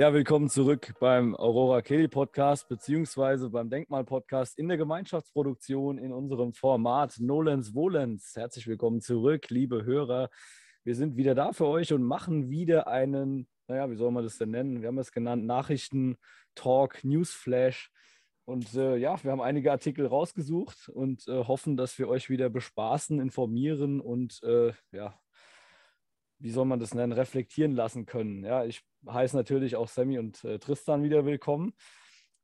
Ja, willkommen zurück beim Aurora Kelly Podcast beziehungsweise beim Denkmal Podcast in der Gemeinschaftsproduktion in unserem Format Nolens Wohlens. Herzlich willkommen zurück, liebe Hörer. Wir sind wieder da für euch und machen wieder einen, naja, wie soll man das denn nennen? Wir haben es genannt Nachrichten, Talk, Newsflash. Und äh, ja, wir haben einige Artikel rausgesucht und äh, hoffen, dass wir euch wieder bespaßen, informieren und äh, ja, wie soll man das nennen, reflektieren lassen können. Ja, ich heiße natürlich auch Sammy und äh, Tristan wieder willkommen.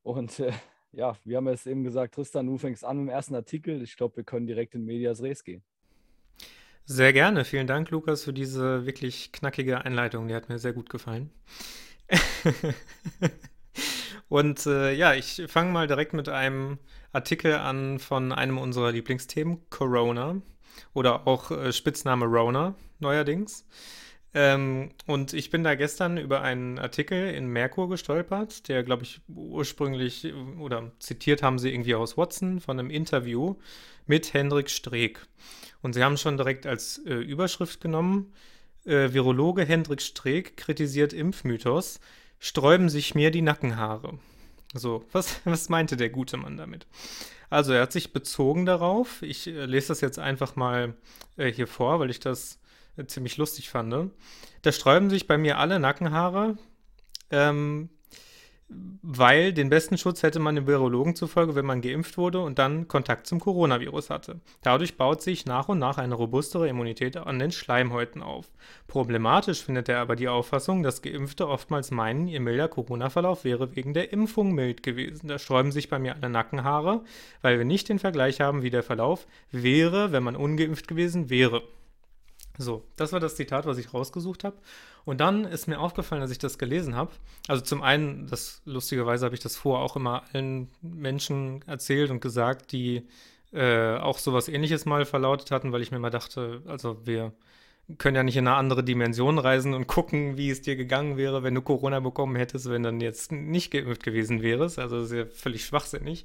Und äh, ja, wir haben es eben gesagt, Tristan, du fängst an mit dem ersten Artikel. Ich glaube, wir können direkt in Medias Res gehen. Sehr gerne. Vielen Dank, Lukas, für diese wirklich knackige Einleitung. Die hat mir sehr gut gefallen. und äh, ja, ich fange mal direkt mit einem Artikel an von einem unserer Lieblingsthemen, Corona oder auch äh, Spitzname Rona neuerdings. Ähm, und ich bin da gestern über einen Artikel in Merkur gestolpert, der, glaube ich, ursprünglich oder zitiert haben sie irgendwie aus Watson von einem Interview mit Hendrik Streeck. Und sie haben schon direkt als äh, Überschrift genommen, äh, Virologe Hendrik Streeck kritisiert Impfmythos, sträuben sich mir die Nackenhaare. So, was, was meinte der gute Mann damit? Also er hat sich bezogen darauf, ich äh, lese das jetzt einfach mal äh, hier vor, weil ich das ziemlich lustig fand. Da sträuben sich bei mir alle Nackenhaare. Ähm, weil den besten Schutz hätte man dem Virologen zufolge, wenn man geimpft wurde und dann Kontakt zum Coronavirus hatte. Dadurch baut sich nach und nach eine robustere Immunität an den Schleimhäuten auf. Problematisch findet er aber die Auffassung, dass Geimpfte oftmals meinen, ihr milder Corona-Verlauf wäre wegen der Impfung mild gewesen. Da sträuben sich bei mir alle Nackenhaare, weil wir nicht den Vergleich haben, wie der Verlauf wäre, wenn man ungeimpft gewesen wäre. So, das war das Zitat, was ich rausgesucht habe. Und dann ist mir aufgefallen, dass ich das gelesen habe. Also zum einen, das lustigerweise habe ich das vorher auch immer allen Menschen erzählt und gesagt, die äh, auch sowas ähnliches mal verlautet hatten, weil ich mir mal dachte, also wir können ja nicht in eine andere Dimension reisen und gucken, wie es dir gegangen wäre, wenn du Corona bekommen hättest, wenn dann jetzt nicht geimpft gewesen wärst. Also das ist ja völlig schwachsinnig.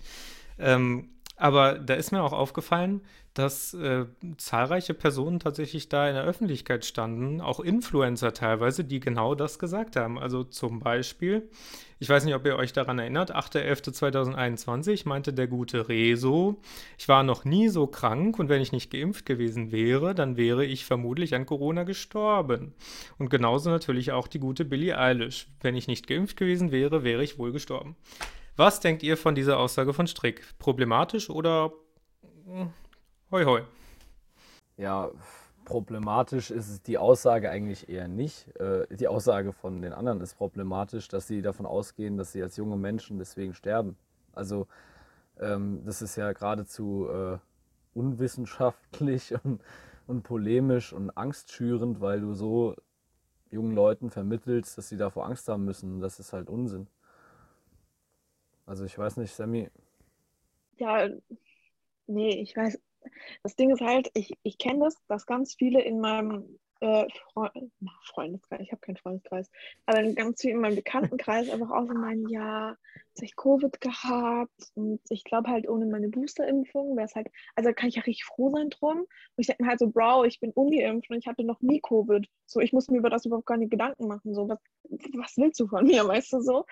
Ähm, aber da ist mir auch aufgefallen, dass äh, zahlreiche Personen tatsächlich da in der Öffentlichkeit standen, auch Influencer teilweise, die genau das gesagt haben. Also zum Beispiel, ich weiß nicht, ob ihr euch daran erinnert, 8.11.2021 meinte der gute Rezo, ich war noch nie so krank und wenn ich nicht geimpft gewesen wäre, dann wäre ich vermutlich an Corona gestorben. Und genauso natürlich auch die gute Billie Eilish. Wenn ich nicht geimpft gewesen wäre, wäre ich wohl gestorben. Was denkt ihr von dieser Aussage von Strick? Problematisch oder hm, hoi hoi? Ja, problematisch ist die Aussage eigentlich eher nicht. Äh, die Aussage von den anderen ist problematisch, dass sie davon ausgehen, dass sie als junge Menschen deswegen sterben. Also ähm, das ist ja geradezu äh, unwissenschaftlich und, und polemisch und angstschürend, weil du so jungen Leuten vermittelst, dass sie davor Angst haben müssen. Das ist halt Unsinn. Also ich weiß nicht, Sammy. Ja, nee, ich weiß. Das Ding ist halt, ich, ich kenne das, dass ganz viele in meinem äh, Freund, Freundeskreis, ich habe keinen Freundeskreis, aber ganz viele in meinem Bekanntenkreis einfach auch so meinen, ja, jetzt ich Covid gehabt und ich glaube halt ohne meine Boosterimpfung wäre es halt, also kann ich ja richtig froh sein drum. Und ich denke mir halt so, Bro, ich bin ungeimpft und ich hatte noch nie Covid. So, ich muss mir über das überhaupt keine Gedanken machen. So, was, was willst du von mir, weißt du so?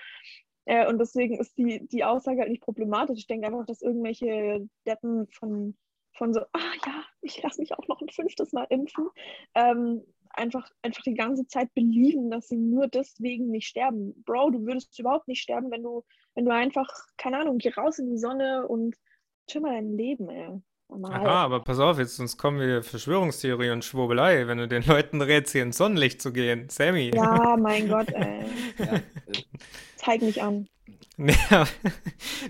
Äh, und deswegen ist die, die Aussage halt nicht problematisch. Ich denke einfach, dass irgendwelche Deppen von, von so, ah ja, ich lasse mich auch noch ein fünftes Mal impfen, ähm, einfach, einfach die ganze Zeit belieben, dass sie nur deswegen nicht sterben. Bro, du würdest überhaupt nicht sterben, wenn du, wenn du einfach, keine Ahnung, geh raus in die Sonne und chill mal dein Leben, ey. Aha, aber pass auf, jetzt sonst kommen wir Verschwörungstheorie und Schwurbelei, wenn du den Leuten rätst, hier ins Sonnenlicht zu gehen. Sammy. Ja, mein Gott, ey. Ja. Zeig mich an. Nee,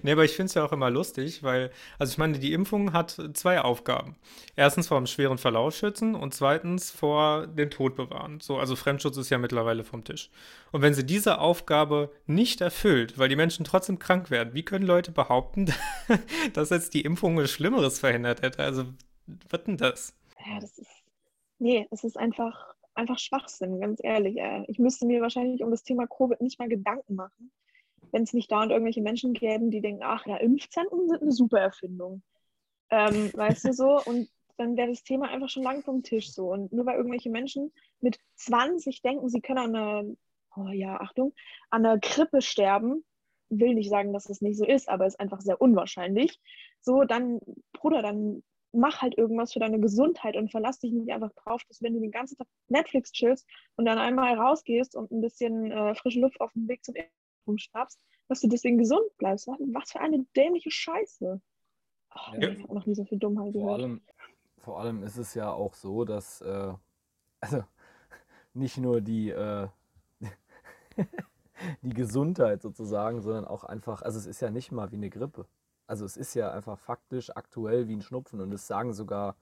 nee, aber ich finde es ja auch immer lustig, weil, also ich meine, die Impfung hat zwei Aufgaben. Erstens vor einem schweren Verlauf schützen und zweitens vor dem Tod bewahren. So, also Fremdschutz ist ja mittlerweile vom Tisch. Und wenn sie diese Aufgabe nicht erfüllt, weil die Menschen trotzdem krank werden, wie können Leute behaupten, dass jetzt die Impfung was Schlimmeres verhindert hätte? Also, was denn das? Ja, das ist. Nee, es ist einfach, einfach Schwachsinn, ganz ehrlich. Ey. Ich müsste mir wahrscheinlich um das Thema Covid nicht mal Gedanken machen wenn es nicht dauernd irgendwelche Menschen gäben, die denken, ach ja, Impfzentren sind eine super Erfindung. Ähm, weißt du so? Und dann wäre das Thema einfach schon lang vom Tisch so. Und nur weil irgendwelche Menschen mit 20 denken, sie können eine oh ja, Achtung, an einer Grippe sterben, will nicht sagen, dass das nicht so ist, aber ist einfach sehr unwahrscheinlich. So, dann, Bruder, dann mach halt irgendwas für deine Gesundheit und verlass dich nicht einfach drauf, dass wenn du den ganzen Tag Netflix chillst und dann einmal rausgehst und ein bisschen äh, frische Luft auf dem Weg zum rumschnappst, dass du deswegen gesund bleibst. Was für eine dämliche Scheiße. Oh, ja. Ich habe noch nie so viel Dummheit vor gehört. Allem, vor allem ist es ja auch so, dass äh, also nicht nur die, äh, die Gesundheit sozusagen, sondern auch einfach, also es ist ja nicht mal wie eine Grippe. Also es ist ja einfach faktisch aktuell wie ein Schnupfen und es sagen sogar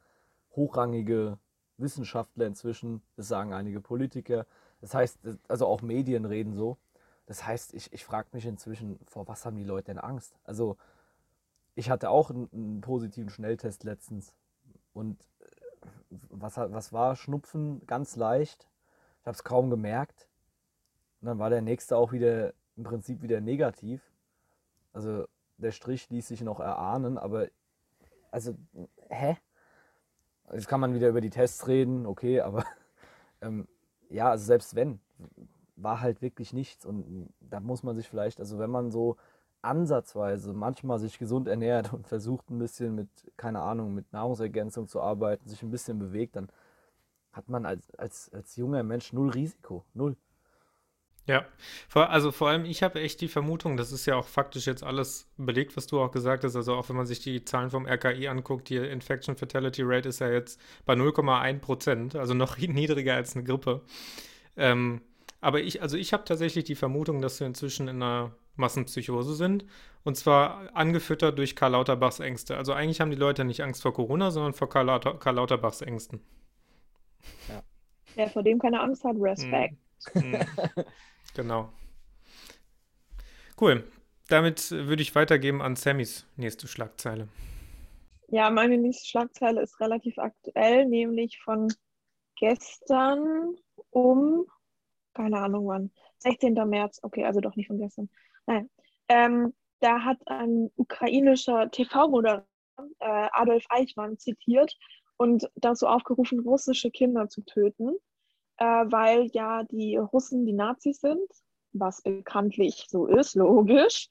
hochrangige Wissenschaftler inzwischen, das sagen einige Politiker. Das heißt, also auch Medien reden so. Das heißt, ich, ich frage mich inzwischen, vor was haben die Leute denn Angst? Also ich hatte auch einen, einen positiven Schnelltest letztens und äh, was, was war Schnupfen ganz leicht. Ich habe es kaum gemerkt. Und dann war der nächste auch wieder im Prinzip wieder negativ. Also der Strich ließ sich noch erahnen, aber also, hä? Jetzt kann man wieder über die Tests reden, okay, aber ähm, ja, also selbst wenn, war halt wirklich nichts. Und da muss man sich vielleicht, also wenn man so ansatzweise manchmal sich gesund ernährt und versucht ein bisschen mit, keine Ahnung, mit Nahrungsergänzung zu arbeiten, sich ein bisschen bewegt, dann hat man als, als, als junger Mensch null Risiko. Null. Ja, also vor allem ich habe echt die Vermutung, das ist ja auch faktisch jetzt alles belegt, was du auch gesagt hast. Also auch wenn man sich die Zahlen vom RKI anguckt, die Infection Fatality Rate ist ja jetzt bei 0,1 Prozent, also noch niedriger als eine Grippe. Ähm, aber ich, also ich habe tatsächlich die Vermutung, dass wir inzwischen in einer Massenpsychose sind. Und zwar angefüttert durch Karl Lauterbachs Ängste. Also eigentlich haben die Leute nicht Angst vor Corona, sondern vor Karl, Lauter, Karl Lauterbachs Ängsten. Ja. Wer vor dem keine Angst hat, Respekt. Mm. Mm. Genau. Cool. Damit würde ich weitergeben an Sammys nächste Schlagzeile. Ja, meine nächste Schlagzeile ist relativ aktuell, nämlich von gestern um, keine Ahnung wann, 16. März, okay, also doch nicht von gestern. Nein. Ähm, da hat ein ukrainischer TV-Moderator äh, Adolf Eichmann zitiert und dazu aufgerufen, russische Kinder zu töten äh, weil ja die Russen die Nazis sind, was bekanntlich so ist, logisch.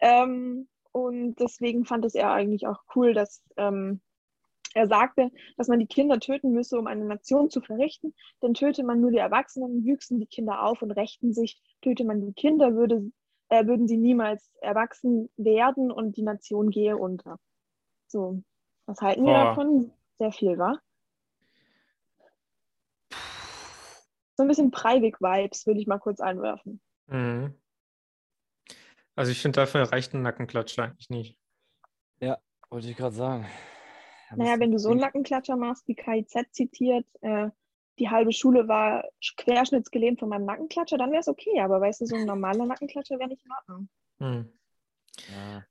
Ähm, und deswegen fand es er eigentlich auch cool, dass ähm, er sagte, dass man die Kinder töten müsse, um eine Nation zu verrichten. Denn töte man nur die Erwachsenen, wüchsen die Kinder auf und rächten sich. Töte man die Kinder, würde, äh, würden sie niemals erwachsen werden und die Nation gehe unter. So, was halten wir oh. davon? Sehr viel, wa? So ein bisschen Breivik-Vibes, würde ich mal kurz einwerfen. Mhm. Also ich finde, dafür reicht ein Nackenklatscher eigentlich nicht. Ja, wollte ich gerade sagen. Ja, naja, wenn du so einen Nackenklatscher machst, wie KIZ zitiert, äh, die halbe Schule war querschnittsgelähmt von meinem Nackenklatscher, dann wäre es okay. Aber weißt du, so ein normaler Nackenklatscher wäre nicht in Ordnung. Hm. Ja.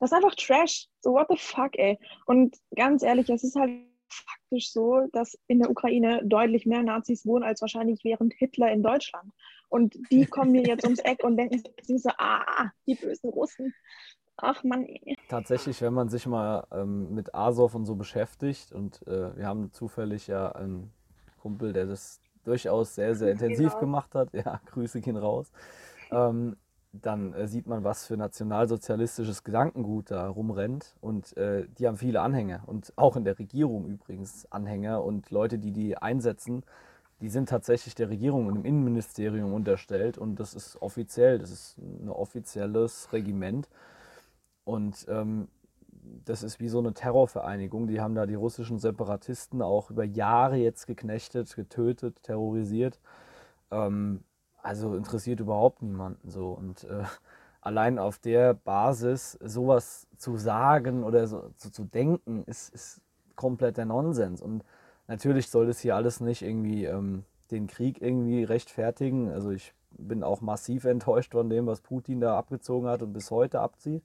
Das ist einfach Trash. So, what the fuck, ey. Und ganz ehrlich, es ist halt faktisch so, dass in der Ukraine deutlich mehr Nazis wohnen als wahrscheinlich während Hitler in Deutschland. Und die kommen mir jetzt ums Eck und denken sich so, ah, die bösen Russen. Ach man. Tatsächlich, wenn man sich mal ähm, mit Azov und so beschäftigt und äh, wir haben zufällig ja einen Kumpel, der das durchaus sehr, sehr intensiv genau. gemacht hat. Ja, Grüße gehen raus. Ähm, dann äh, sieht man, was für nationalsozialistisches Gedankengut da rumrennt. Und äh, die haben viele Anhänger und auch in der Regierung übrigens Anhänger und Leute, die die einsetzen, die sind tatsächlich der Regierung und im Innenministerium unterstellt und das ist offiziell, das ist ein offizielles Regiment. Und ähm, das ist wie so eine Terrorvereinigung. Die haben da die russischen Separatisten auch über Jahre jetzt geknechtet, getötet, terrorisiert. Ähm, also interessiert überhaupt niemanden so. Und äh, allein auf der Basis sowas zu sagen oder so, so zu denken, ist, ist kompletter Nonsens. Und natürlich soll das hier alles nicht irgendwie ähm, den Krieg irgendwie rechtfertigen. Also ich bin auch massiv enttäuscht von dem, was Putin da abgezogen hat und bis heute abzieht.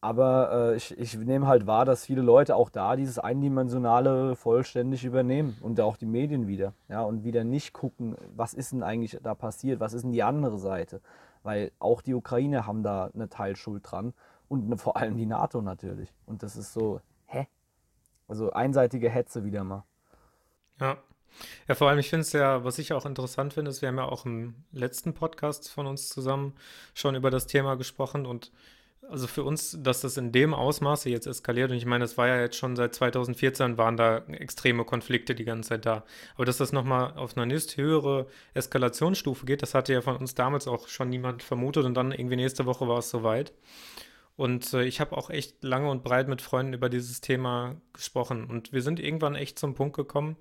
Aber äh, ich, ich nehme halt wahr, dass viele Leute auch da dieses Eindimensionale vollständig übernehmen und auch die Medien wieder. Ja, und wieder nicht gucken, was ist denn eigentlich da passiert, was ist denn die andere Seite. Weil auch die Ukrainer haben da eine Teilschuld dran und eine, vor allem die NATO natürlich. Und das ist so, hä? Also einseitige Hetze wieder mal. Ja. Ja, vor allem, ich finde es ja, was ich auch interessant finde, ist, wir haben ja auch im letzten Podcast von uns zusammen schon über das Thema gesprochen und also für uns, dass das in dem Ausmaße jetzt eskaliert, und ich meine, das war ja jetzt schon seit 2014, waren da extreme Konflikte die ganze Zeit da. Aber dass das nochmal auf eine nächst höhere Eskalationsstufe geht, das hatte ja von uns damals auch schon niemand vermutet und dann irgendwie nächste Woche war es soweit. Und äh, ich habe auch echt lange und breit mit Freunden über dieses Thema gesprochen. Und wir sind irgendwann echt zum Punkt gekommen,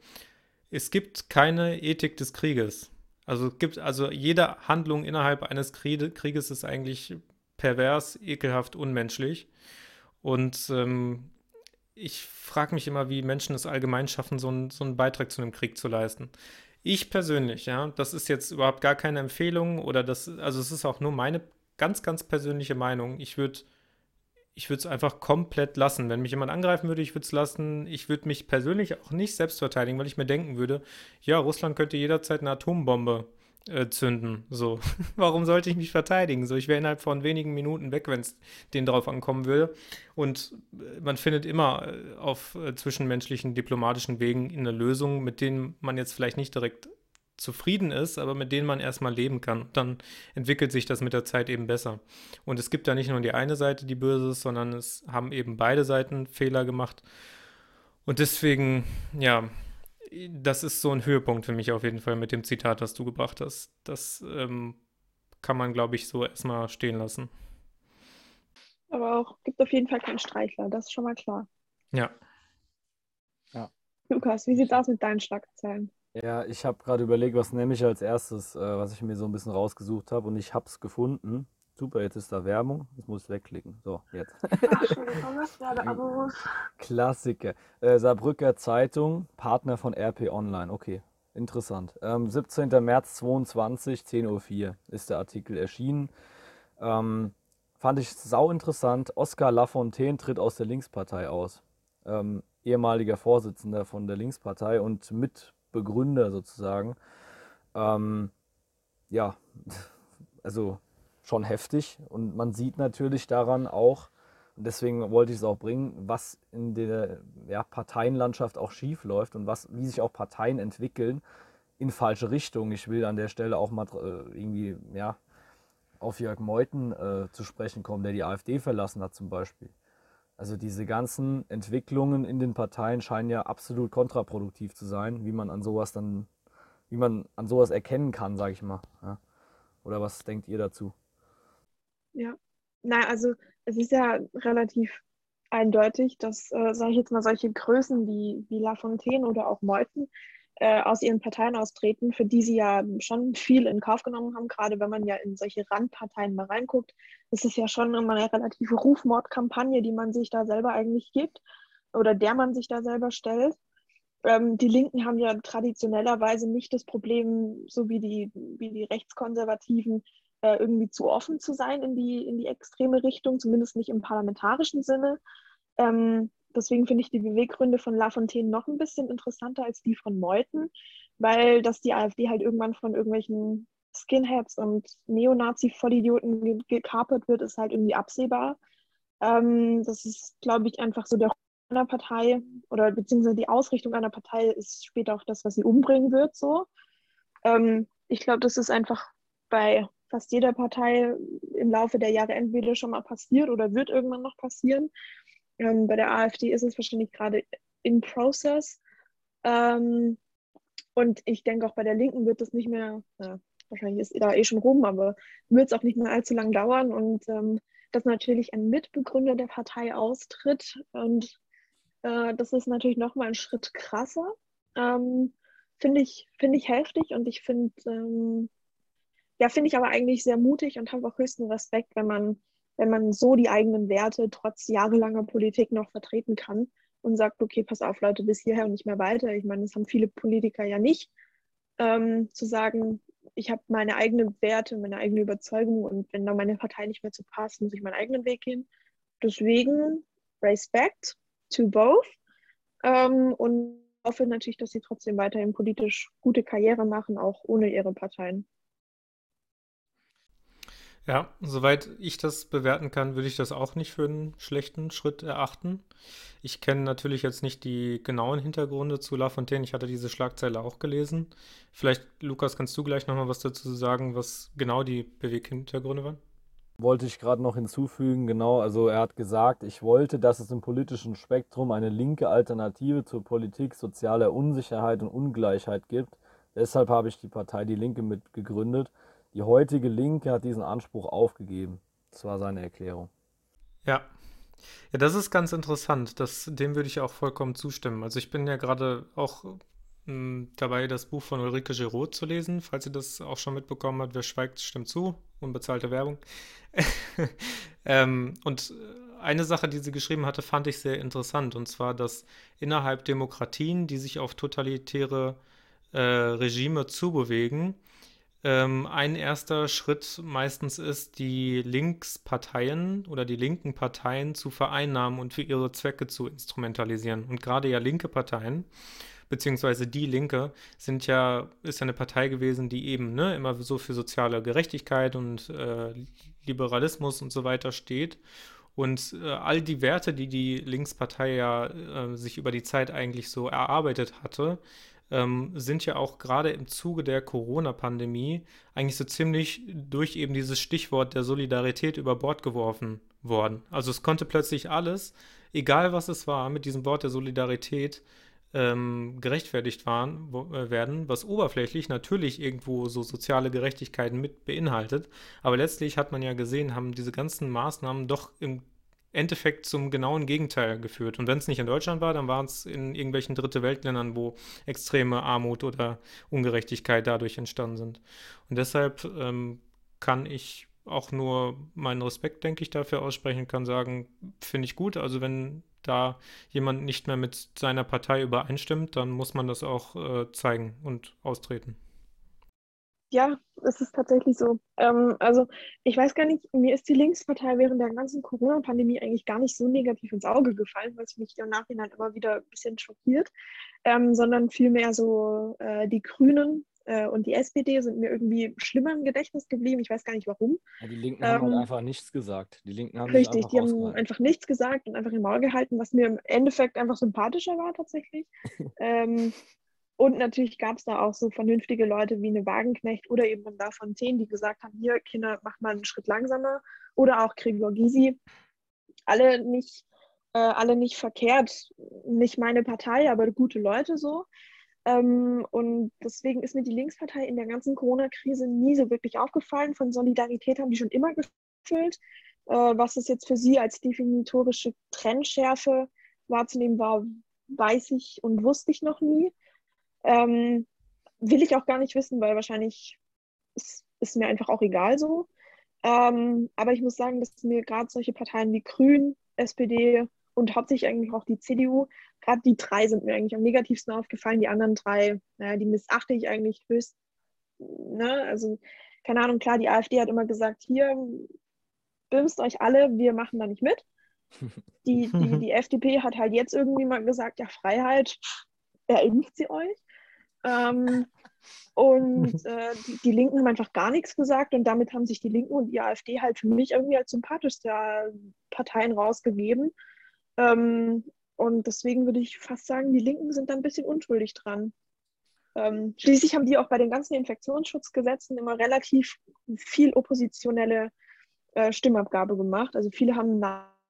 es gibt keine Ethik des Krieges. Also gibt, also jede Handlung innerhalb eines Krieges ist eigentlich pervers, ekelhaft, unmenschlich. Und ähm, ich frage mich immer, wie Menschen es allgemein schaffen, so, ein, so einen Beitrag zu einem Krieg zu leisten. Ich persönlich, ja, das ist jetzt überhaupt gar keine Empfehlung oder das, also es ist auch nur meine ganz, ganz persönliche Meinung. Ich würde ich würde es einfach komplett lassen. Wenn mich jemand angreifen würde, ich würde es lassen. Ich würde mich persönlich auch nicht selbst verteidigen, weil ich mir denken würde, ja, Russland könnte jederzeit eine Atombombe äh, zünden. So, warum sollte ich mich verteidigen? So, ich wäre innerhalb von wenigen Minuten weg, wenn es denen darauf ankommen würde. Und äh, man findet immer äh, auf zwischenmenschlichen diplomatischen Wegen eine Lösung, mit denen man jetzt vielleicht nicht direkt zufrieden ist, aber mit denen man erstmal leben kann. Dann entwickelt sich das mit der Zeit eben besser. Und es gibt da nicht nur die eine Seite, die böse ist, sondern es haben eben beide Seiten Fehler gemacht. Und deswegen, ja, das ist so ein Höhepunkt für mich auf jeden Fall mit dem Zitat, das du gebracht hast. Das ähm, kann man, glaube ich, so erstmal stehen lassen. Aber auch gibt auf jeden Fall keinen Streichler, das ist schon mal klar. Ja. ja. Lukas, wie sieht es aus mit deinen Schlagzeilen? Ja, ich habe gerade überlegt, was nehme ich als erstes, äh, was ich mir so ein bisschen rausgesucht habe und ich habe es gefunden. Super, jetzt ist da Werbung. Jetzt muss ich wegklicken. So, jetzt. Klassiker. Äh, Saarbrücker Zeitung, Partner von RP Online. Okay, interessant. Ähm, 17. März 22, 10.04 Uhr ist der Artikel erschienen. Ähm, fand ich sau interessant. Oskar Lafontaine tritt aus der Linkspartei aus. Ähm, ehemaliger Vorsitzender von der Linkspartei und Mitbegründer sozusagen. Ähm, ja, also schon heftig. Und man sieht natürlich daran auch, und deswegen wollte ich es auch bringen, was in der ja, Parteienlandschaft auch schief läuft und was, wie sich auch Parteien entwickeln in falsche Richtungen. Ich will an der Stelle auch mal äh, irgendwie ja, auf Jörg Meuthen äh, zu sprechen kommen, der die AfD verlassen hat zum Beispiel. Also diese ganzen Entwicklungen in den Parteien scheinen ja absolut kontraproduktiv zu sein, wie man an sowas dann, wie man an sowas erkennen kann, sage ich mal. Ja. Oder was denkt ihr dazu? Ja, na, also es ist ja relativ eindeutig, dass, äh, sage ich jetzt mal, solche Größen wie, wie Lafontaine oder auch Meuthen äh, aus ihren Parteien austreten, für die sie ja schon viel in Kauf genommen haben, gerade wenn man ja in solche Randparteien mal reinguckt, ist es ja schon immer eine relative Rufmordkampagne, die man sich da selber eigentlich gibt oder der man sich da selber stellt. Ähm, die Linken haben ja traditionellerweise nicht das Problem, so wie die, wie die Rechtskonservativen, äh, irgendwie zu offen zu sein in die, in die extreme Richtung, zumindest nicht im parlamentarischen Sinne. Ähm, deswegen finde ich die Beweggründe von Lafontaine noch ein bisschen interessanter als die von Meuthen, weil dass die AfD halt irgendwann von irgendwelchen Skinheads und Neonazi-Vollidioten gekapert wird, ist halt irgendwie absehbar. Ähm, das ist, glaube ich, einfach so der einer Partei oder beziehungsweise die Ausrichtung einer Partei ist später auch das, was sie umbringen wird. So. Ähm, ich glaube, das ist einfach bei fast jeder Partei im Laufe der Jahre entweder schon mal passiert oder wird irgendwann noch passieren. Ähm, bei der AfD ist es wahrscheinlich gerade in Process. Ähm, und ich denke auch bei der Linken wird es nicht mehr, na, wahrscheinlich ist da eh schon rum, aber wird es auch nicht mehr allzu lang dauern. Und ähm, dass natürlich ein Mitbegründer der Partei austritt. Und äh, das ist natürlich nochmal ein Schritt krasser. Ähm, finde ich, find ich heftig und ich finde ähm, ja, finde ich aber eigentlich sehr mutig und habe auch höchsten Respekt, wenn man, wenn man so die eigenen Werte trotz jahrelanger Politik noch vertreten kann und sagt, okay, pass auf, Leute, bis hierher und nicht mehr weiter. Ich meine, das haben viele Politiker ja nicht, ähm, zu sagen, ich habe meine eigenen Werte, meine eigene Überzeugung und wenn da meine Partei nicht mehr zu passt, muss ich meinen eigenen Weg gehen. Deswegen Respect to both ähm, und hoffe natürlich, dass sie trotzdem weiterhin politisch gute Karriere machen, auch ohne ihre Parteien. Ja, soweit ich das bewerten kann, würde ich das auch nicht für einen schlechten Schritt erachten. Ich kenne natürlich jetzt nicht die genauen Hintergründe zu Lafontaine. Ich hatte diese Schlagzeile auch gelesen. Vielleicht, Lukas, kannst du gleich nochmal was dazu sagen, was genau die Beweghintergründe waren? Wollte ich gerade noch hinzufügen, genau, also er hat gesagt, ich wollte, dass es im politischen Spektrum eine linke Alternative zur Politik sozialer Unsicherheit und Ungleichheit gibt. Deshalb habe ich die Partei Die Linke mit gegründet. Die heutige Linke hat diesen Anspruch aufgegeben. Das war seine Erklärung. Ja. Ja, das ist ganz interessant. Das, dem würde ich auch vollkommen zustimmen. Also ich bin ja gerade auch mh, hm, dabei, das Buch von Ulrike Giraud zu lesen. Falls ihr das auch schon mitbekommen habt, wer schweigt, stimmt zu. Unbezahlte Werbung. ähm, und eine Sache, die sie geschrieben hatte, fand ich sehr interessant. Und zwar, dass innerhalb Demokratien, die sich auf totalitäre äh, Regime zubewegen, ähm, ein erster Schritt meistens ist, die Linksparteien oder die linken Parteien zu vereinnahmen und für ihre Zwecke zu instrumentalisieren. Und gerade ja linke Parteien, beziehungsweise die Linke, sind ja, ist ja eine Partei gewesen, die eben ne, immer so für soziale Gerechtigkeit und äh, Liberalismus und so weiter steht. Und äh, all die Werte, die die Linkspartei ja äh, sich über die Zeit eigentlich so erarbeitet hatte, ähm, sind ja auch gerade im Zuge der Corona-Pandemie eigentlich so ziemlich durch eben dieses Stichwort der Solidarität über Bord geworfen worden. Also es konnte plötzlich alles, egal was es war, mit diesem Wort der Solidarität ähm, gerechtfertigt waren, äh, werden, was oberflächlich natürlich irgendwo so soziale Gerechtigkeiten mit beinhaltet. Aber letztlich hat man ja gesehen, haben diese ganzen Maßnahmen doch im Endeffekt zum genauen Gegenteil geführt. Und wenn es nicht in Deutschland war, dann waren es in irgendwelchen Dritte Weltländern, wo extreme Armut oder Ungerechtigkeit dadurch entstanden sind. Und deshalb ähm, kann ich auch nur meinen Respekt, denke ich, dafür aussprechen, kann sagen, finde ich gut. Also wenn da jemand nicht mehr mit seiner Partei übereinstimmt, dann muss man das auch äh, zeigen und austreten. Ja, es ist tatsächlich so. Ähm, also ich weiß gar nicht, mir ist die Linkspartei während der ganzen Corona-Pandemie eigentlich gar nicht so negativ ins Auge gefallen, was mich im Nachhinein immer wieder ein bisschen schockiert, ähm, sondern vielmehr so äh, die Grünen äh, und die SPD sind mir irgendwie schlimmer im Gedächtnis geblieben. Ich weiß gar nicht warum. Ja, die Linken ähm, haben halt ähm, einfach nichts gesagt. Die Linken haben richtig, die haben einfach nichts gesagt und einfach im Maul gehalten, was mir im Endeffekt einfach sympathischer war tatsächlich. ähm, und natürlich gab es da auch so vernünftige Leute wie eine Wagenknecht oder eben ein von zehn, die gesagt haben, hier, Kinder, mach mal einen Schritt langsamer. Oder auch Gregor Gysi. Alle nicht, äh, alle nicht verkehrt, nicht meine Partei, aber gute Leute so. Ähm, und deswegen ist mir die Linkspartei in der ganzen Corona-Krise nie so wirklich aufgefallen. Von Solidarität haben die schon immer gefüllt. Äh, was es jetzt für sie als definitorische Trendschärfe wahrzunehmen war, weiß ich und wusste ich noch nie. Ähm, will ich auch gar nicht wissen, weil wahrscheinlich ist, ist mir einfach auch egal so. Ähm, aber ich muss sagen, dass mir gerade solche Parteien wie Grün, SPD und hauptsächlich eigentlich auch die CDU, gerade die drei sind mir eigentlich am negativsten aufgefallen. Die anderen drei, naja, die missachte ich eigentlich höchst. Ne? Also, keine Ahnung, klar, die AfD hat immer gesagt, hier, bimst euch alle, wir machen da nicht mit. Die, die, die FDP hat halt jetzt irgendwie mal gesagt, ja, Freiheit, er impft sie euch. Ähm, und äh, die, die, Linken haben einfach gar nichts gesagt und damit haben sich die Linken und die AfD halt für mich irgendwie als sympathischste Parteien rausgegeben. Ähm, und deswegen würde ich fast sagen, die Linken sind da ein bisschen unschuldig dran. Ähm, schließlich haben die auch bei den ganzen Infektionsschutzgesetzen immer relativ viel oppositionelle äh, Stimmabgabe gemacht. Also viele haben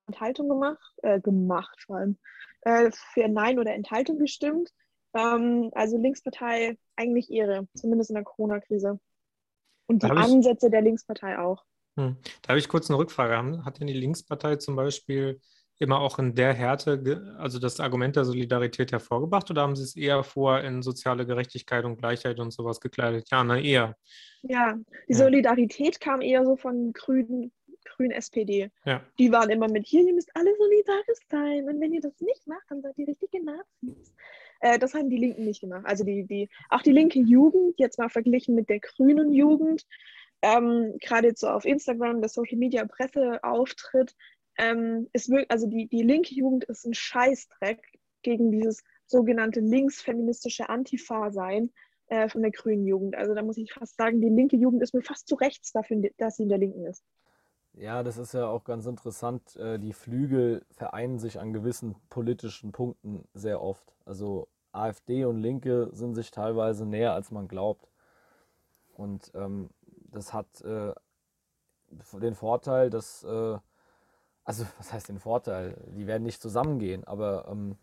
Enthaltung gemacht, äh, gemacht vor allem, äh, für Nein oder Enthaltung gestimmt. Ähm, also Linkspartei eigentlich Ehre, zumindest in der Corona-Krise. Und die Ansätze der Linkspartei auch. Hm. Da habe ich kurz eine Rückfrage. Hat denn die Linkspartei zum Beispiel immer auch in der Härte, also das Argument der Solidarität hervorgebracht oder haben Sie es eher vor in soziale Gerechtigkeit und Gleichheit und sowas gekleidet? Ja, na eher. Ja, die ja. Solidarität kam eher so von Grünen, Grün SPD. Ja. Die waren immer mit hier, ihr müsst alle solidarisch sein und wenn ihr das nicht macht, dann seid ihr richtige Nazis. Äh, das haben die Linken nicht gemacht. Also die, die, auch die linke Jugend, jetzt mal verglichen mit der grünen Jugend, ähm, gerade jetzt so auf Instagram, der Social Media Presseauftritt, ähm, ist wirklich, also die, die linke Jugend ist ein Scheißdreck gegen dieses sogenannte linksfeministische Antifa sein. äh, von der grünen Jugend. Also da muss ich fast sagen, die linke Jugend ist mir fast zu rechts dafür, dass sie in der Linken ist. Ja, das ist ja auch ganz interessant. Äh, die Flügel vereinen sich an gewissen politischen Punkten sehr oft. Also AfD und Linke sind sich teilweise näher, als man glaubt. Und ähm, das hat äh, den Vorteil, dass, äh, also was heißt den Vorteil? Die werden nicht zusammengehen, aber ähm,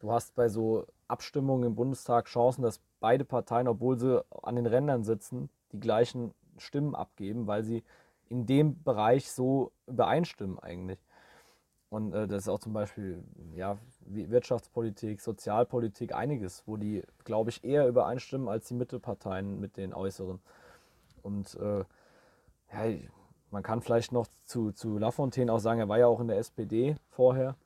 du hast bei so Abstimmungen im Bundestag Chancen, dass beide Parteien, obwohl sie an den Rändern sitzen, die gleichen Stimmen abgeben, weil sie in dem Bereich so übereinstimmen eigentlich. Und äh, das ist auch zum Beispiel ja, Wirtschaftspolitik, Sozialpolitik, einiges, wo die, glaube ich, eher übereinstimmen als die Mittelparteien mit den Äußeren. Und äh, ja, man kann vielleicht noch zu, zu Lafontaine auch sagen, er war ja auch in der SPD vorher,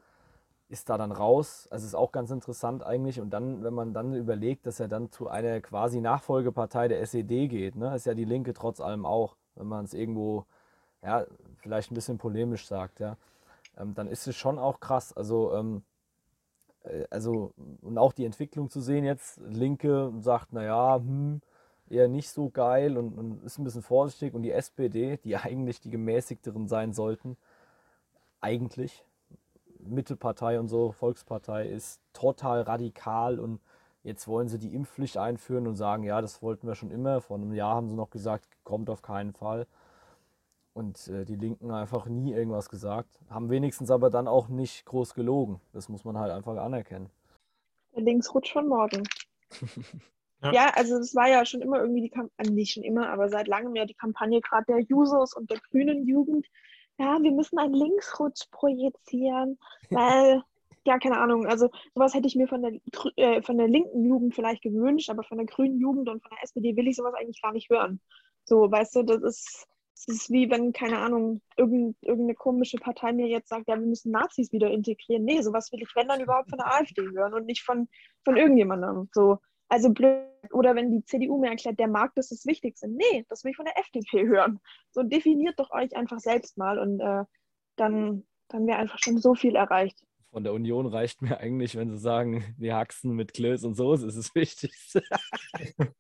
ist da dann raus. Also ist auch ganz interessant eigentlich. Und dann, wenn man dann überlegt, dass er dann zu einer quasi Nachfolgepartei der SED geht, ne, ist ja die Linke trotz allem auch, wenn man es irgendwo, ja, vielleicht ein bisschen polemisch sagt, ja ähm, dann ist es schon auch krass. Also, ähm, äh, also, und auch die Entwicklung zu sehen jetzt, Linke sagt, naja, hm, eher nicht so geil und, und, ist ein bisschen vorsichtig. Und die SPD, die eigentlich die gemäßigteren sein sollten, eigentlich, Mittelpartei und so, Volkspartei, ist total radikal und jetzt wollen sie die Impfpflicht einführen und sagen, ja, das wollten wir schon immer. Vor einem Jahr haben sie noch gesagt, kommt auf keinen Fall und äh, die Linken einfach nie irgendwas gesagt, haben wenigstens aber dann auch nicht groß gelogen. Das muss man halt einfach anerkennen. Der Linksrutsch von morgen. ja. ja. also es war ja schon immer irgendwie die Kampagne, äh, nicht schon immer, aber seit langem ja die Kampagne gerade der Jusos und der grünen Jugend. Ja, wir müssen einen Linksrutsch projizieren, weil, ja, keine Ahnung, also sowas hätte ich mir von der, äh, von der linken Jugend vielleicht gewünscht, aber von der grünen Jugend und von der SPD will ich sowas eigentlich gar nicht hören. So, weißt du, das ist es ist wie wenn, keine Ahnung, irgend, irgendeine komische Partei mir jetzt sagt, ja, wir müssen Nazis wieder integrieren. Nee, sowas will ich, wenn dann überhaupt von der AfD hören und nicht von, von irgendjemandem. So, also blöd. Oder wenn die CDU mir erklärt, der Markt ist das Wichtigste. Nee, das will ich von der FDP hören. So definiert doch euch einfach selbst mal und äh, dann, dann wäre einfach schon so viel erreicht. Von der Union reicht mir eigentlich, wenn sie sagen, die Haxen mit Klöß und Soße ist das Wichtigste.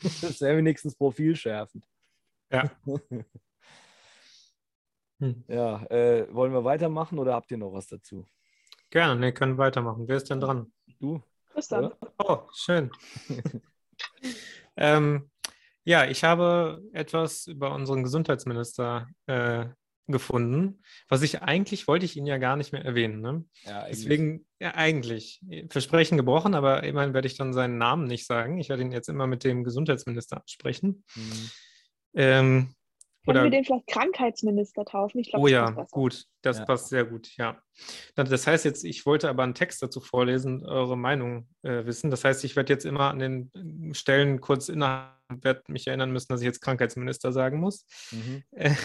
das wäre wenigstens profilschärfend. Ja. hm. Ja, äh, wollen wir weitermachen oder habt ihr noch was dazu? Gerne, ne, können weitermachen. Wer ist denn dran? Du. Christian. Oh, schön. ähm, ja, ich habe etwas über unseren Gesundheitsminister äh, gefunden, was ich eigentlich wollte ich ihn ja gar nicht mehr erwähnen. Ne? Ja, Deswegen, ja, eigentlich. Versprechen gebrochen, aber immerhin werde ich dann seinen Namen nicht sagen. Ich werde ihn jetzt immer mit dem Gesundheitsminister ansprechen. Mhm. Ähm, Können oder, wir den vielleicht Krankheitsminister taufen? Ich glaub, oh ja, gut, das ja. passt sehr gut, ja. Das heißt jetzt, ich wollte aber einen Text dazu vorlesen, eure Meinung äh, wissen. Das heißt, ich werde jetzt immer an den äh, Stellen kurz innerhalb, werde mich erinnern müssen, dass ich jetzt Krankheitsminister sagen muss. Mhm.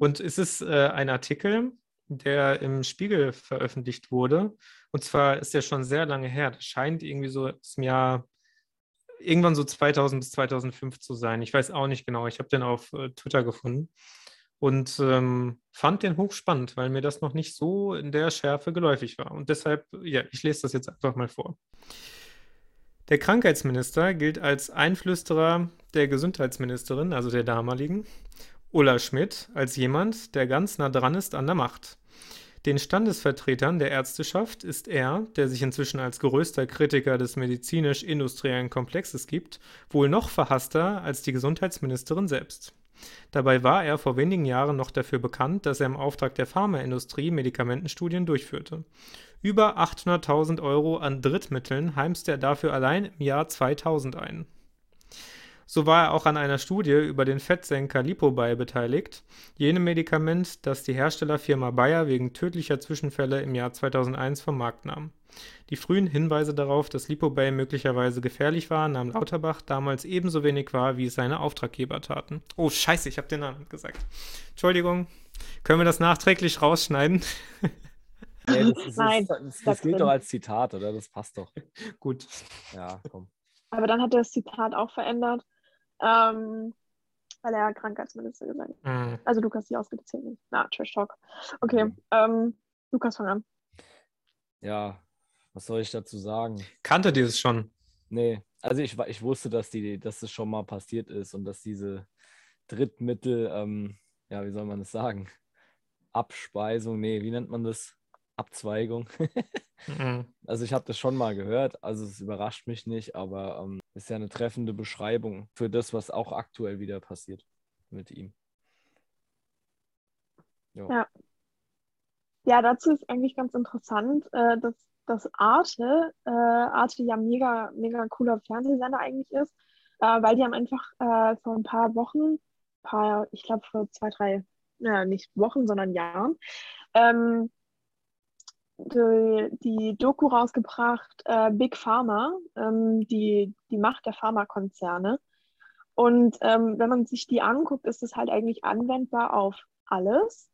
und es ist äh, ein Artikel, der im Spiegel veröffentlicht wurde. Und zwar ist der schon sehr lange her. Das scheint irgendwie so im Jahr irgendwann so 2000 bis 2005 zu sein. Ich weiß auch nicht genau. Ich habe den auf äh, Twitter gefunden und ähm, fand den hochspannend, weil mir das noch nicht so in der Schärfe geläufig war. Und deshalb, ja, ich lese das jetzt einfach mal vor. Der Krankheitsminister gilt als Einflüsterer der Gesundheitsministerin, also der damaligen, Ulla Schmidt, als jemand, der ganz nah dran ist an der Macht. Den Standesvertretern der Ärzteschaft ist er, der sich inzwischen als größter Kritiker des medizinisch-industriellen Komplexes gibt, wohl noch verhasster als die Gesundheitsministerin selbst. Dabei war er vor wenigen Jahren noch dafür bekannt, dass er im Auftrag der Pharmaindustrie Medikamentenstudien durchführte. Über 800.000 Euro an Drittmitteln heimste er dafür allein im Jahr 2000 ein. So war er auch an einer Studie über den Fettsenker Lipobay beteiligt, jenem Medikament, das die Herstellerfirma Bayer wegen tödlicher Zwischenfälle im Jahr 2001 vom Markt nahm. Die frühen Hinweise darauf, dass Lipobay möglicherweise gefährlich war, nahm Lauterbach damals ebenso wenig wahr, wie es seine Auftraggeber taten. Oh, scheiße, ich habe den Namen gesagt. Entschuldigung, können wir das nachträglich rausschneiden? Ja, das, ist, Nein, das, das, das gilt doch als Zitat, oder? Das passt doch. Gut. Ja, komm. Aber dann hat er das Zitat auch verändert. Ähm, weil er Krankheitsminister gesagt hat. Mhm. Also Lukas, die ausgezählt nicht. Na, Trash Talk. Okay, mhm. ähm, Lukas, fang an. Ja, was soll ich dazu sagen? Kannte dieses schon? Nee, also ich, ich wusste, dass, die, dass das schon mal passiert ist und dass diese Drittmittel, ähm, ja, wie soll man das sagen? Abspeisung, nee, wie nennt man das? Abzweigung. mhm. Also ich habe das schon mal gehört, also es überrascht mich nicht, aber ähm, ist ja eine treffende Beschreibung für das, was auch aktuell wieder passiert mit ihm. Jo. Ja. Ja, dazu ist eigentlich ganz interessant, äh, dass, dass Arte, äh, Arte ja mega, mega cooler Fernsehsender eigentlich ist, äh, weil die haben einfach äh, vor ein paar Wochen, paar, ich glaube vor zwei, drei, naja, nicht Wochen, sondern Jahren, ähm, die, die, Doku rausgebracht, äh, Big Pharma, ähm, die, die Macht der Pharmakonzerne. Und ähm, wenn man sich die anguckt, ist es halt eigentlich anwendbar auf alles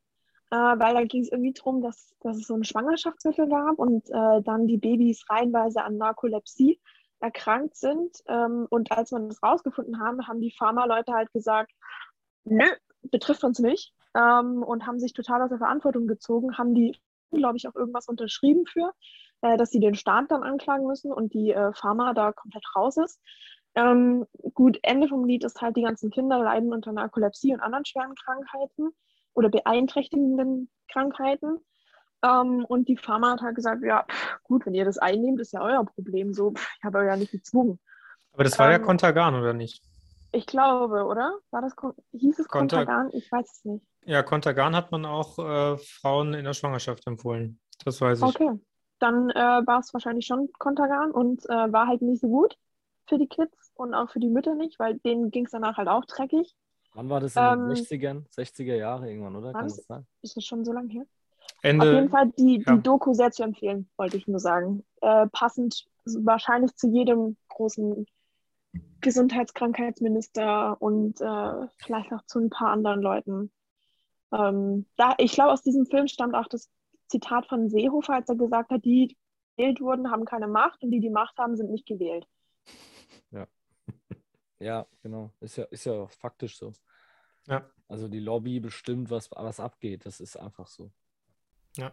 äh, weil da ging es irgendwie darum, dass, dass es so eine Schwangerschaftshilfe gab und äh, dann die Babys reihenweise an Narkolepsie erkrankt sind. Ähm, und als man das rausgefunden haben, haben die Pharma-Leute halt gesagt, nö, betrifft uns nicht ähm, und haben sich total aus der Verantwortung gezogen, haben die, glaube ich, auch irgendwas unterschrieben für, äh, dass sie den Staat dann anklagen müssen und die äh, Pharma da komplett raus ist. Ähm, gut, Ende vom Lied ist halt, die ganzen Kinder leiden unter Narkolepsie und anderen schweren Krankheiten oder beeinträchtigenden Krankheiten. Ähm, und die Pharma hat halt gesagt, ja, gut, wenn ihr das einnehmt, ist ja euer Problem. So, ich habe euch ja nicht gezwungen. Aber das war ähm, ja Contagan, oder nicht? Ich glaube, oder? War das, hieß es Contagan? Ich weiß es nicht. Ja, Contagan hat man auch äh, Frauen in der Schwangerschaft empfohlen. Das weiß ich. Okay, dann äh, war es wahrscheinlich schon Contagan und äh, war halt nicht so gut für die Kids und auch für die Mütter nicht, weil denen ging es danach halt auch dreckig. Wann war das in den 60ern, ähm, 60er Jahre irgendwann, oder? Kann das sein? Ist das schon so lange her? Ende, Auf jeden Fall die, die ja. Doku sehr zu empfehlen, wollte ich nur sagen. Äh, passend wahrscheinlich zu jedem großen Gesundheitskrankheitsminister und äh, vielleicht auch zu ein paar anderen Leuten. Ähm, da, ich glaube, aus diesem Film stammt auch das Zitat von Seehofer, als er gesagt hat, die, die gewählt wurden, haben keine Macht und die, die Macht haben, sind nicht gewählt. Ja. Ja, genau. Ist ja, ist ja faktisch so. Ja. Also die Lobby bestimmt, was, was abgeht. Das ist einfach so. Ja.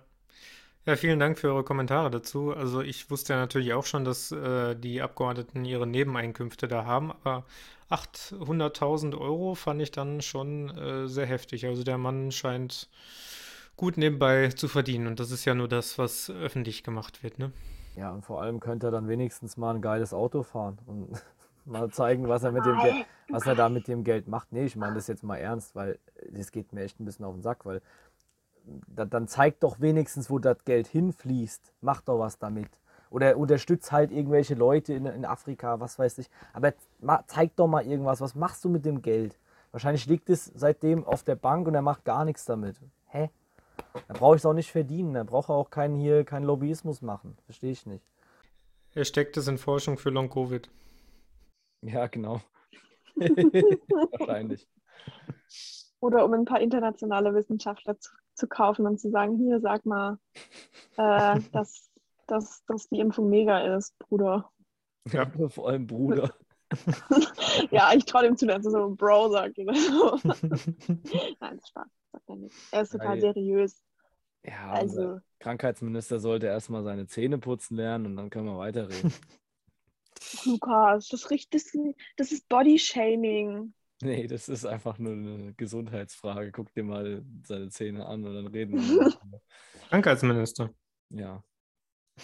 Ja, vielen Dank für eure Kommentare dazu. Also ich wusste ja natürlich auch schon, dass äh, die Abgeordneten ihre Nebeneinkünfte da haben, aber 800.000 Euro fand ich dann schon äh, sehr heftig. Also der Mann scheint gut nebenbei zu verdienen und das ist ja nur das, was öffentlich gemacht wird, ne? Ja, und vor allem könnte er dann wenigstens mal ein geiles Auto fahren und mal zeigen, was er mit dem Geld, was er da mit dem Geld macht. Nee, ich meine das jetzt mal ernst, weil das geht mir echt ein bisschen auf den Sack, weil da, dann zeigt doch wenigstens, wo das Geld hinfließt. Mach doch was damit. Oder unterstützt halt irgendwelche Leute in, in Afrika, was weiß ich. Aber zeig doch mal irgendwas. Was machst du mit dem Geld? Wahrscheinlich liegt es seitdem auf der Bank und er macht gar nichts damit. Hä? Da brauche ich es auch nicht verdienen. Da braucht er auch keinen hier keinen Lobbyismus machen. Verstehe ich nicht. Er steckt es in Forschung für Long Covid. Ja, genau. Wahrscheinlich. Oder um ein paar internationale Wissenschaftler zu, zu kaufen und zu sagen, hier, sag mal, äh, dass, dass, dass die Impfung mega ist, Bruder. Ja, vor allem Bruder. ja, ich traue dem zu, dass er so Bro sagt oder so. Nein, Spaß, sagt er nicht. Er ist total seriös. Ja, also Krankheitsminister sollte erstmal seine Zähne putzen lernen und dann können wir weiterreden. Lukas, das, das, das ist Body-Shaming. Nee, das ist einfach nur eine Gesundheitsfrage. Guck dir mal seine Zähne an und dann reden wir. Krankheitsminister. Ja.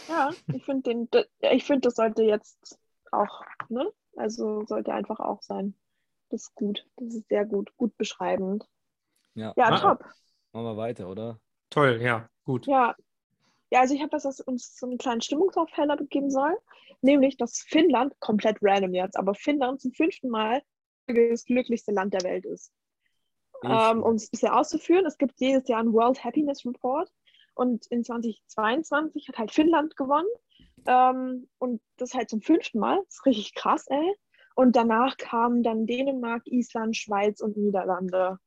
Ja, ich finde ich finde, das sollte jetzt auch, ne? Also sollte einfach auch sein. Das ist gut. Das ist sehr gut. Gut beschreibend. Ja, ja top. Machen wir weiter, oder? Toll, ja, gut. Ja, ja, also ich habe was, was uns so einen kleinen Stimmungsaufheller geben soll, nämlich, dass Finnland, komplett random jetzt, aber Finnland zum fünften Mal das glücklichste Land der Welt ist. Ähm, um es bisher auszuführen, es gibt jedes Jahr einen World Happiness Report und in 2022 hat halt Finnland gewonnen ähm, und das halt zum fünften Mal. Das ist richtig krass, ey. Und danach kamen dann Dänemark, Island, Schweiz und Niederlande.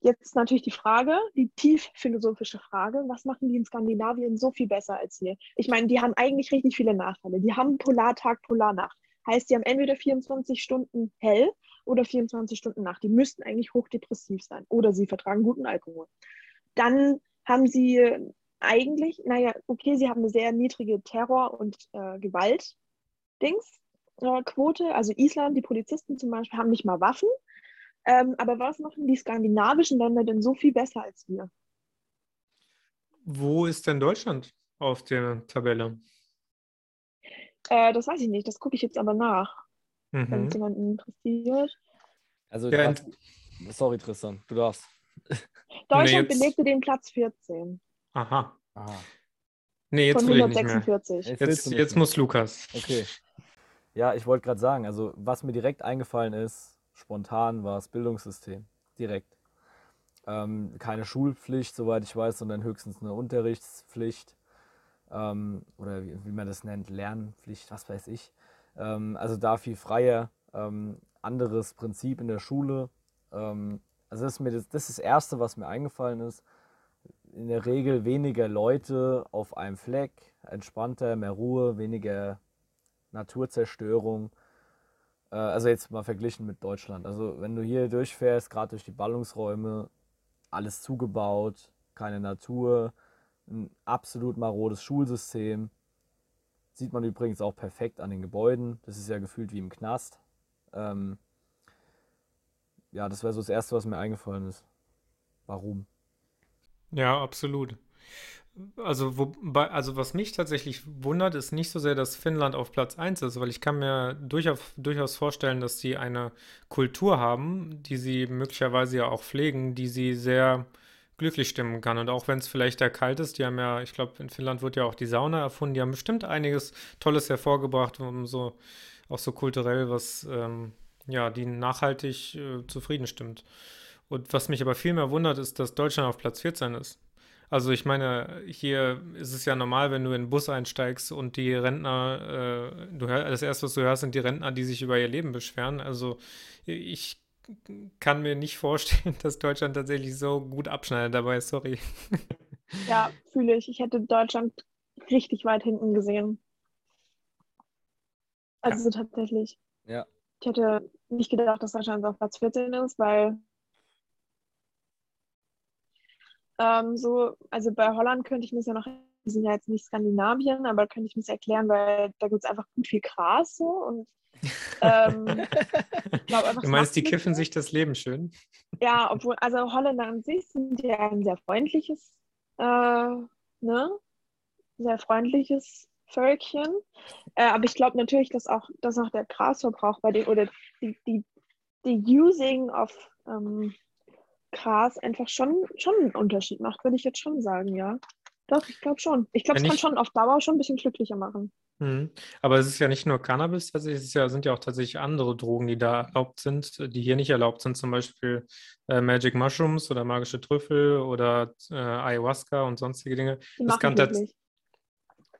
Jetzt natürlich die Frage, die tief philosophische Frage, was machen die in Skandinavien so viel besser als hier? Ich meine, die haben eigentlich richtig viele Nachteile. Die haben Polartag, Polarnacht. Heißt, die haben entweder 24 Stunden hell oder 24 Stunden Nacht. Die müssten eigentlich hochdepressiv sein oder sie vertragen guten Alkohol. Dann haben sie eigentlich, naja, okay, sie haben eine sehr niedrige Terror- und äh, Gewalt-Dings, Quote. Also Island, die Polizisten zum Beispiel, haben nicht mal Waffen. Ähm, aber was machen die skandinavischen Länder denn so viel besser als wir? Wo ist denn Deutschland auf der Tabelle? Äh, das weiß ich nicht, das gucke ich jetzt aber nach, mhm. wenn es jemanden interessiert. Also, ja, grad, sorry Tristan, du darfst. Deutschland nee, belegte den Platz 14. Aha. Aha. Nee, jetzt Von will 146. ich nicht mehr. Jetzt, jetzt, jetzt muss Lukas. Okay. Ja, ich wollte gerade sagen, also was mir direkt eingefallen ist, spontan war das Bildungssystem. Direkt. Ähm, keine Schulpflicht, soweit ich weiß, sondern höchstens eine Unterrichtspflicht. Ähm, oder wie, wie, man das nennt, Lernpflicht, was weiß ich. Ähm, also da viel freier. Ähm, anderes Prinzip in der Schule. Ähm, also das ist, mir das, das ist das Erste, was mir eingefallen ist. In der Regel weniger Leute auf einem Fleck, entspannter, mehr Ruhe, weniger Naturzerstörung. Äh, also jetzt mal verglichen mit Deutschland. Also wenn du hier durchfährst, gerade durch die Ballungsräume, alles zugebaut, keine Natur, ein absolut marodes Schulsystem. Sieht man übrigens auch perfekt an den Gebäuden. Das ist ja gefühlt wie im Knast. Ähm, ja, das wäre so das Erste, was mir eingefallen ist. Warum? Ja, absolut. Also, wobei, also was mich tatsächlich wundert, ist nicht so sehr, dass Finnland auf Platz 1 ist, weil ich kann mir durchaus, durchaus vorstellen, dass sie eine Kultur haben, die sie möglicherweise ja auch pflegen, die sie sehr glücklich stimmen kann. Und auch wenn es vielleicht da kalt ist, die haben ja, ich glaube, in Finnland wird ja auch die Sauna erfunden, die haben bestimmt einiges Tolles hervorgebracht, um so, auch so kulturell was, ähm, ja, die nachhaltig äh, zufrieden stimmt. Und was mich aber viel mehr wundert, ist, dass Deutschland auf Platz 14 ist. Also ich meine, hier ist es ja normal, wenn du in den Bus einsteigst und die Rentner, äh, du hör, das erste, was du hörst, sind die Rentner, die sich über ihr Leben beschweren. Also ich kann mir nicht vorstellen, dass Deutschland tatsächlich so gut abschneidet dabei, sorry. Ja, fühle ich. Ich hätte Deutschland richtig weit hinten gesehen. Also ja. tatsächlich. Ja. Ich hätte nicht gedacht, dass Deutschland auf Platz 14 ist, weil ähm, so, also bei Holland könnte ich mir ja noch, wir sind ja jetzt nicht Skandinavien, aber könnte ich mir das erklären, weil da gibt es einfach gut viel Gras so und ähm, einfach, du meinst, die kiffen sich das Leben schön? Ja, obwohl, also Holländer an sich sind ja ein sehr freundliches, äh, ne? Sehr freundliches Völkchen. Äh, aber ich glaube natürlich, dass auch, dass auch der Grasverbrauch bei denen oder die, die, die Using of ähm, Gras einfach schon, schon einen Unterschied macht, würde ich jetzt schon sagen, ja. Doch, ich glaube schon. Ich glaube, es kann schon auf Dauer schon ein bisschen glücklicher machen. Mhm. Aber es ist ja nicht nur Cannabis, tatsächlich, es ja, sind ja auch tatsächlich andere Drogen, die da erlaubt sind, die hier nicht erlaubt sind, zum Beispiel äh, Magic Mushrooms oder magische Trüffel oder äh, Ayahuasca und sonstige Dinge. Die das kann wirklich.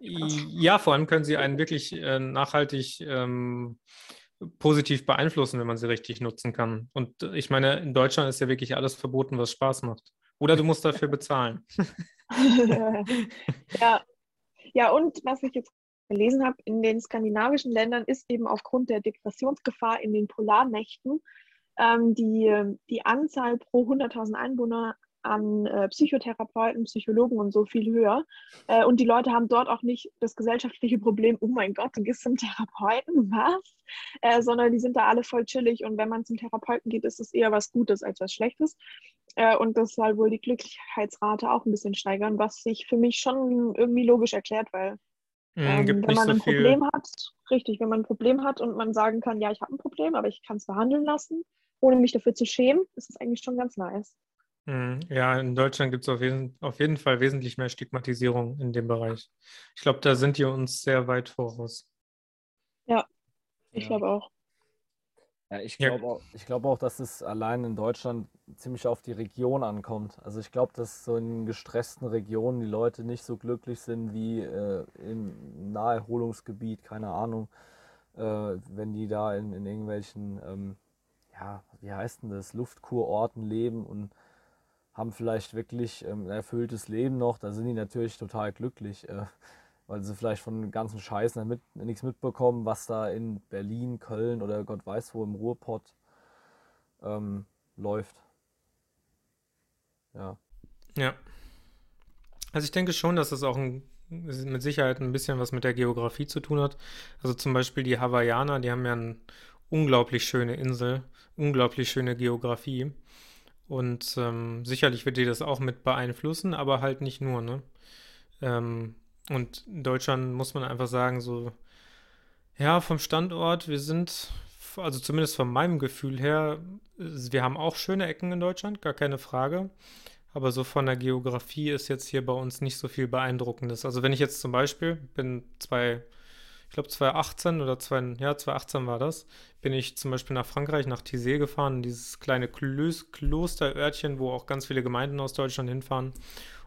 Ja, vor allem können sie einen wirklich äh, nachhaltig ähm, positiv beeinflussen, wenn man sie richtig nutzen kann. Und ich meine, in Deutschland ist ja wirklich alles verboten, was Spaß macht. Oder du musst dafür bezahlen. ja. ja, und was ich jetzt gelesen habe, in den skandinavischen Ländern ist eben aufgrund der Depressionsgefahr in den Polarnächten ähm, die, die Anzahl pro 100.000 Einwohner an äh, Psychotherapeuten, Psychologen und so viel höher. Äh, und die Leute haben dort auch nicht das gesellschaftliche Problem, oh mein Gott, du gehst zum Therapeuten, was? Äh, sondern die sind da alle voll chillig und wenn man zum Therapeuten geht, ist es eher was Gutes als was Schlechtes. Äh, und das soll wohl die Glücklichkeitsrate auch ein bisschen steigern, was sich für mich schon irgendwie logisch erklärt, weil ähm, wenn man so ein Problem hat, richtig, wenn man ein Problem hat und man sagen kann, ja, ich habe ein Problem, aber ich kann es behandeln lassen, ohne mich dafür zu schämen, ist es eigentlich schon ganz nice. Mhm. Ja, in Deutschland gibt es auf jeden, auf jeden Fall wesentlich mehr Stigmatisierung in dem Bereich. Ich glaube, da sind die uns sehr weit voraus. Ja, ich ja. glaube auch. Ja, ich glaube ja. auch, glaub auch, dass es allein in Deutschland ziemlich auf die Region ankommt. Also ich glaube, dass so in gestressten Regionen die Leute nicht so glücklich sind wie äh, im Naherholungsgebiet, keine Ahnung, äh, wenn die da in, in irgendwelchen, ähm, ja, wie heißt denn das, Luftkurorten leben und haben vielleicht wirklich ähm, ein erfülltes Leben noch, da sind die natürlich total glücklich, äh, weil sie vielleicht von dem ganzen Scheiß mit, nichts mitbekommen, was da in Berlin, Köln oder Gott weiß wo im Ruhrpott ähm, läuft. Ja. Ja. Also ich denke schon, dass es auch ein mit Sicherheit ein bisschen was mit der Geografie zu tun hat. Also zum Beispiel die Hawaiianer, die haben ja eine unglaublich schöne Insel, unglaublich schöne Geografie. Und ähm, sicherlich wird die das auch mit beeinflussen, aber halt nicht nur, ne? Ähm, und in Deutschland muss man einfach sagen, so, ja, vom Standort, wir sind, also zumindest von meinem Gefühl her, wir haben auch schöne Ecken in Deutschland, gar keine Frage. Aber so von der Geografie ist jetzt hier bei uns nicht so viel Beeindruckendes. Also wenn ich jetzt zum Beispiel, bin zwei, ich glaube 2018 oder zwei, ja, 2018 war das, bin ich zum Beispiel nach Frankreich, nach Tizé gefahren, dieses kleine Klös Klosterörtchen, wo auch ganz viele Gemeinden aus Deutschland hinfahren.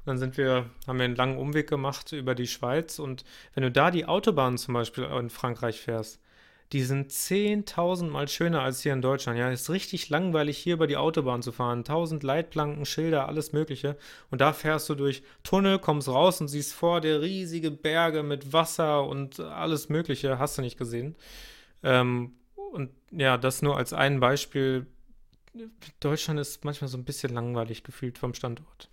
Und dann sind wir, haben wir einen langen Umweg gemacht über die Schweiz. Und wenn du da die Autobahn zum Beispiel in Frankreich fährst, die sind 10.000 Mal schöner als hier in Deutschland. Ja, ist richtig langweilig, hier über die Autobahn zu fahren. 1000 Leitplanken, Schilder, alles Mögliche. Und da fährst du durch Tunnel, kommst raus und siehst vor dir riesige Berge mit Wasser und alles Mögliche. Hast du nicht gesehen. Ähm, und ja, das nur als ein Beispiel. Deutschland ist manchmal so ein bisschen langweilig gefühlt vom Standort.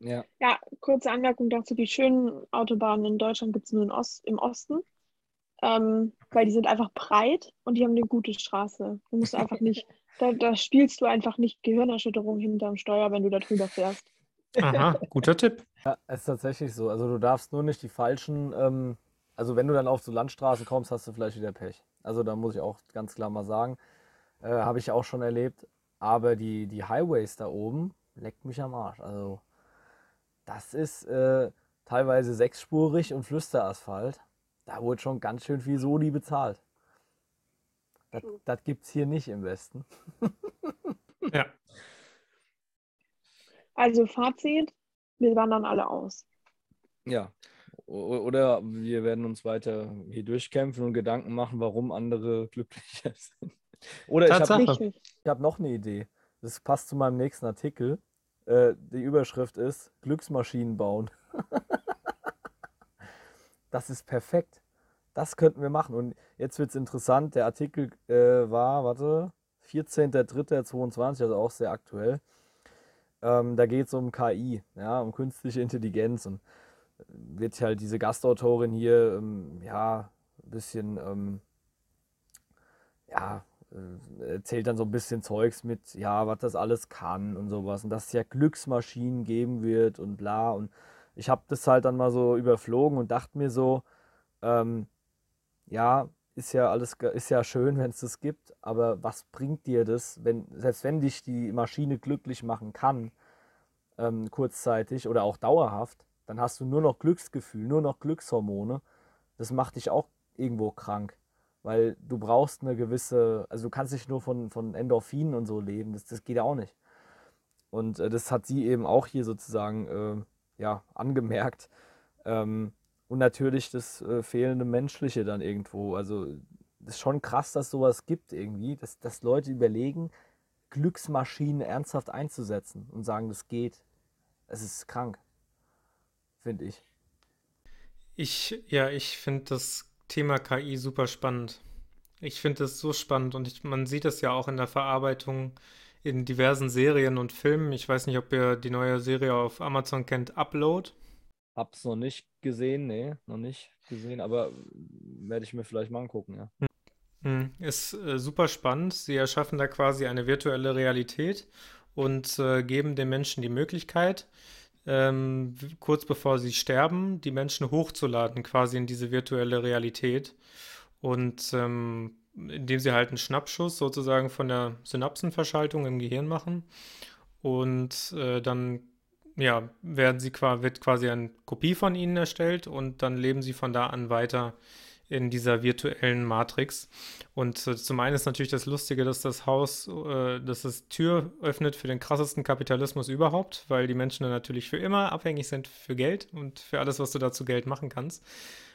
Ja. Ja, kurze Anmerkung dazu: Die schönen Autobahnen in Deutschland gibt es nur Ost, im Osten ähm, weil die sind einfach breit und die haben eine gute Straße. Du musst einfach nicht, da, da spielst du einfach nicht Gehirnerschütterung hinterm Steuer, wenn du da drüber fährst. Aha, guter Tipp. Ja, es ist tatsächlich so. Also du darfst nur nicht die falschen, ähm, also wenn du dann auf so Landstraßen kommst, hast du vielleicht wieder Pech. Also da muss ich auch ganz klar mal sagen, äh, habe ich auch schon erlebt. Aber die, die Highways da oben leckt mich am Arsch. Also das ist äh, teilweise sechsspurig und Flüsterasphalt da wurde schon ganz schön viel Soli bezahlt. Das, das gibt es hier nicht im Westen. ja. Also Fazit, wir wandern alle aus. Ja. Oder wir werden uns weiter hier durchkämpfen und Gedanken machen, warum andere glücklicher sind. Oder ich habe hab noch eine Idee. Das passt zu meinem nächsten Artikel. Äh, die Überschrift ist Glücksmaschinen bauen. Das ist perfekt. Das könnten wir machen. Und jetzt wird es interessant. Der Artikel äh, war, warte, 14.03.22, also auch sehr aktuell. Ähm, da geht es um KI, ja, um künstliche Intelligenz. Und äh, wird halt diese Gastautorin hier, ähm, ja, ein bisschen, ähm, ja, erzählt dann so ein bisschen Zeugs mit, ja, was das alles kann und sowas. Und dass es ja Glücksmaschinen geben wird und bla. Und ich habe das halt dann mal so überflogen und dachte mir so, ähm, ja, ist ja alles ist ja schön, wenn es das gibt, aber was bringt dir das, wenn, selbst wenn dich die Maschine glücklich machen kann, ähm, kurzzeitig oder auch dauerhaft, dann hast du nur noch Glücksgefühl, nur noch Glückshormone. Das macht dich auch irgendwo krank, weil du brauchst eine gewisse, also du kannst nicht nur von, von Endorphinen und so leben, das, das geht auch nicht. Und äh, das hat sie eben auch hier sozusagen äh, ja, angemerkt. Ähm, und natürlich das äh, fehlende Menschliche dann irgendwo. Also das ist schon krass, dass sowas gibt irgendwie, dass, dass Leute überlegen, Glücksmaschinen ernsthaft einzusetzen und sagen, das geht. Es ist krank, finde ich. Ich, ja, ich finde das Thema KI super spannend. Ich finde es so spannend und ich, man sieht es ja auch in der Verarbeitung in diversen Serien und Filmen. Ich weiß nicht, ob ihr die neue Serie auf Amazon kennt, Upload. Hab's noch nicht gesehen, nee, noch nicht gesehen, aber werde ich mir vielleicht mal angucken, ja. Hm, ist äh, super spannend. Sie erschaffen da quasi eine virtuelle Realität und äh, geben den Menschen die Möglichkeit, ähm, kurz bevor sie sterben, die Menschen hochzuladen, quasi in diese virtuelle Realität. Und ähm, indem sie halt einen Schnappschuss sozusagen von der Synapsenverschaltung im Gehirn machen. Und äh, dann ja, werden sie, wird quasi eine Kopie von ihnen erstellt und dann leben sie von da an weiter in dieser virtuellen Matrix. Und zum einen ist natürlich das Lustige, dass das Haus, äh, dass das Tür öffnet für den krassesten Kapitalismus überhaupt, weil die Menschen dann natürlich für immer abhängig sind für Geld und für alles, was du dazu Geld machen kannst.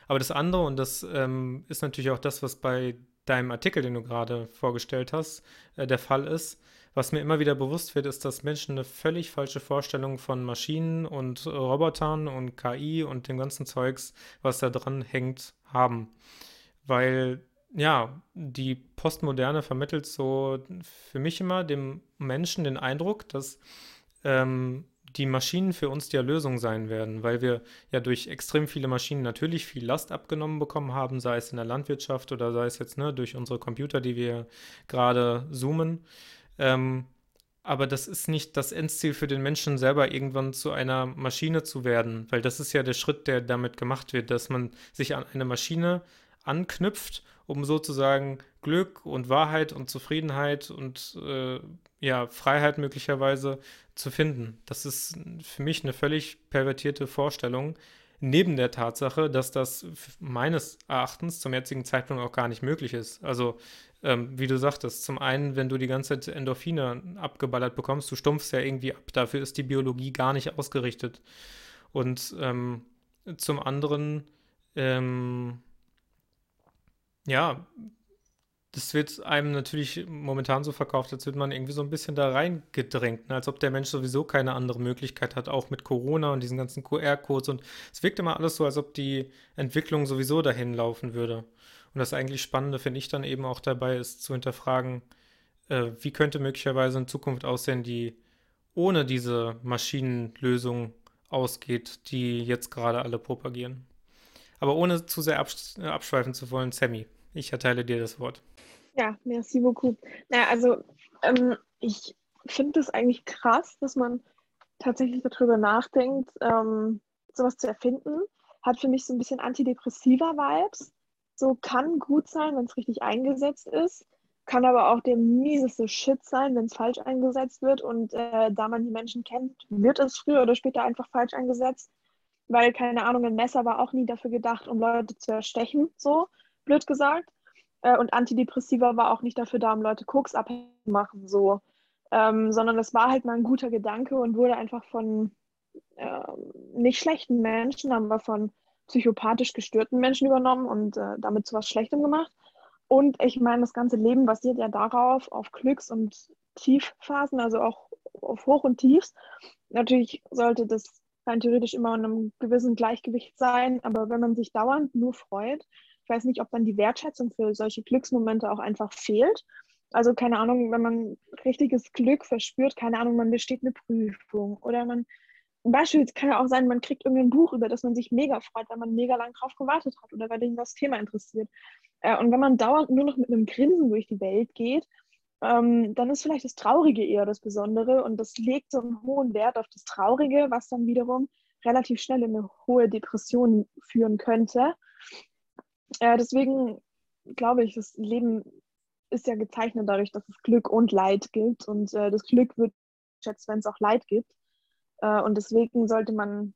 Aber das andere, und das ähm, ist natürlich auch das, was bei deinem Artikel, den du gerade vorgestellt hast, äh, der Fall ist, was mir immer wieder bewusst wird, ist, dass Menschen eine völlig falsche Vorstellung von Maschinen und Robotern und KI und dem ganzen Zeugs, was da dran hängt, haben. Weil, ja, die Postmoderne vermittelt so für mich immer dem Menschen den Eindruck, dass ähm, die Maschinen für uns die Erlösung sein werden, weil wir ja durch extrem viele Maschinen natürlich viel Last abgenommen bekommen haben, sei es in der Landwirtschaft oder sei es jetzt ne, durch unsere Computer, die wir gerade zoomen. Ähm, aber das ist nicht das Endziel für den Menschen selber, irgendwann zu einer Maschine zu werden, weil das ist ja der Schritt, der damit gemacht wird, dass man sich an eine Maschine anknüpft, um sozusagen Glück und Wahrheit und Zufriedenheit und äh, ja, Freiheit möglicherweise zu finden. Das ist für mich eine völlig pervertierte Vorstellung, neben der Tatsache, dass das meines Erachtens zum jetzigen Zeitpunkt auch gar nicht möglich ist. Also, ähm, wie du sagtest, zum einen, wenn du die ganze Zeit Endorphine abgeballert bekommst, du stumpfst ja irgendwie ab. Dafür ist die Biologie gar nicht ausgerichtet. Und ähm, zum anderen, ähm, ja, das wird einem natürlich momentan so verkauft, als würde man irgendwie so ein bisschen da reingedrängt, ne? als ob der Mensch sowieso keine andere Möglichkeit hat, auch mit Corona und diesen ganzen QR-Codes. Und es wirkt immer alles so, als ob die Entwicklung sowieso dahin laufen würde. Und das eigentlich Spannende finde ich dann eben auch dabei, ist zu hinterfragen, äh, wie könnte möglicherweise in Zukunft aussehen, die ohne diese Maschinenlösung ausgeht, die jetzt gerade alle propagieren. Aber ohne zu sehr absch abschweifen zu wollen, Sammy, ich erteile dir das Wort. Ja, merci beaucoup. Naja, also ähm, ich finde es eigentlich krass, dass man tatsächlich darüber nachdenkt, ähm, sowas zu erfinden. Hat für mich so ein bisschen antidepressiver Vibes. So kann gut sein, wenn es richtig eingesetzt ist. Kann aber auch der mieseste Shit sein, wenn es falsch eingesetzt wird. Und äh, da man die Menschen kennt, wird es früher oder später einfach falsch eingesetzt. Weil, keine Ahnung, ein Messer war auch nie dafür gedacht, um Leute zu erstechen, so blöd gesagt. Äh, und Antidepressiva war auch nicht dafür da, um Leute Koks abhängig zu machen, so. Ähm, sondern das war halt mal ein guter Gedanke und wurde einfach von äh, nicht schlechten Menschen, aber von psychopathisch gestörten Menschen übernommen und äh, damit zu was Schlechtem gemacht. Und ich meine, das ganze Leben basiert ja darauf, auf Glücks- und Tiefphasen, also auch auf Hoch- und Tiefs. Natürlich sollte das rein theoretisch immer in einem gewissen Gleichgewicht sein, aber wenn man sich dauernd nur freut, ich weiß nicht, ob dann die Wertschätzung für solche Glücksmomente auch einfach fehlt. Also keine Ahnung, wenn man richtiges Glück verspürt, keine Ahnung, man besteht eine Prüfung oder man, beispielsweise kann ja auch sein, man kriegt irgendein Buch, über das man sich mega freut, weil man mega lang drauf gewartet hat oder weil ihn das Thema interessiert. Äh, und wenn man dauernd nur noch mit einem Grinsen durch die Welt geht, ähm, dann ist vielleicht das Traurige eher das Besondere und das legt so einen hohen Wert auf das Traurige, was dann wiederum relativ schnell in eine hohe Depression führen könnte. Äh, deswegen glaube ich, das Leben ist ja gezeichnet dadurch, dass es Glück und Leid gibt. Und äh, das Glück wird geschätzt, wenn es auch Leid gibt. Äh, und deswegen sollte man,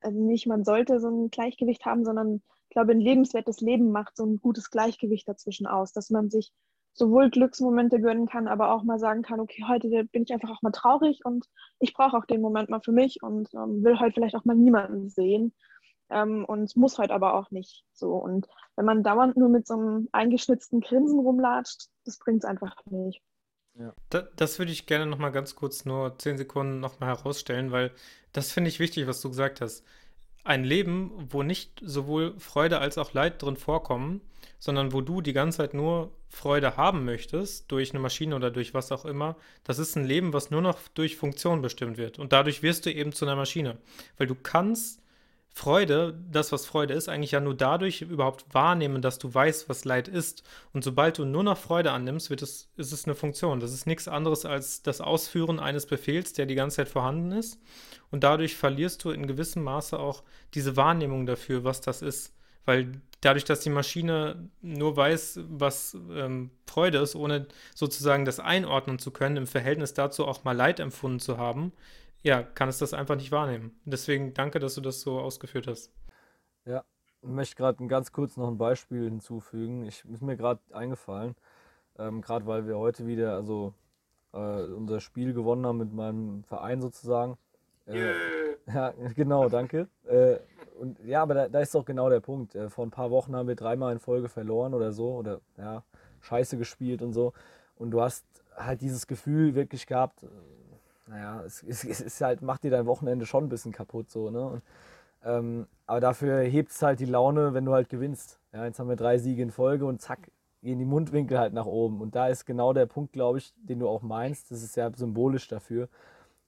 also nicht man sollte so ein Gleichgewicht haben, sondern ich glaube, ein lebenswertes Leben macht so ein gutes Gleichgewicht dazwischen aus, dass man sich sowohl Glücksmomente gönnen kann, aber auch mal sagen kann, okay, heute bin ich einfach auch mal traurig und ich brauche auch den Moment mal für mich und ähm, will heute vielleicht auch mal niemanden sehen ähm, und muss heute aber auch nicht so. Und wenn man dauernd nur mit so einem eingeschnitzten Grinsen rumlatscht, das bringt es einfach nicht. Ja. Da, das würde ich gerne nochmal ganz kurz nur zehn Sekunden nochmal herausstellen, weil das finde ich wichtig, was du gesagt hast. Ein Leben, wo nicht sowohl Freude als auch Leid drin vorkommen, sondern wo du die ganze Zeit nur Freude haben möchtest, durch eine Maschine oder durch was auch immer, das ist ein Leben, was nur noch durch Funktion bestimmt wird. Und dadurch wirst du eben zu einer Maschine. Weil du kannst Freude, das, was Freude ist, eigentlich ja nur dadurch überhaupt wahrnehmen, dass du weißt, was Leid ist. Und sobald du nur noch Freude annimmst, wird es, ist es eine Funktion. Das ist nichts anderes als das Ausführen eines Befehls, der die ganze Zeit vorhanden ist. Und dadurch verlierst du in gewissem Maße auch diese Wahrnehmung dafür, was das ist. Weil dadurch, dass die Maschine nur weiß, was ähm, Freude ist, ohne sozusagen das einordnen zu können, im Verhältnis dazu auch mal Leid empfunden zu haben, ja, kann es das einfach nicht wahrnehmen. Deswegen danke, dass du das so ausgeführt hast. Ja, ich möchte gerade ganz kurz noch ein Beispiel hinzufügen. Ich ist mir gerade eingefallen, ähm, gerade weil wir heute wieder also äh, unser Spiel gewonnen haben mit meinem Verein sozusagen. Äh, yeah. Ja, genau, danke. Äh, und ja, aber da, da, ist doch genau der Punkt. Äh, vor ein paar Wochen haben wir dreimal in Folge verloren oder so oder ja, scheiße gespielt und so. Und du hast halt dieses Gefühl wirklich gehabt, naja, es, es, es, ist halt, macht dir dein Wochenende schon ein bisschen kaputt so, ne? Und, ähm, aber dafür hebt es halt die Laune, wenn du halt gewinnst. Ja, jetzt haben wir drei Siege in Folge und zack, gehen die Mundwinkel halt nach oben. Und da ist genau der Punkt, glaube ich, den du auch meinst. Das ist ja symbolisch dafür.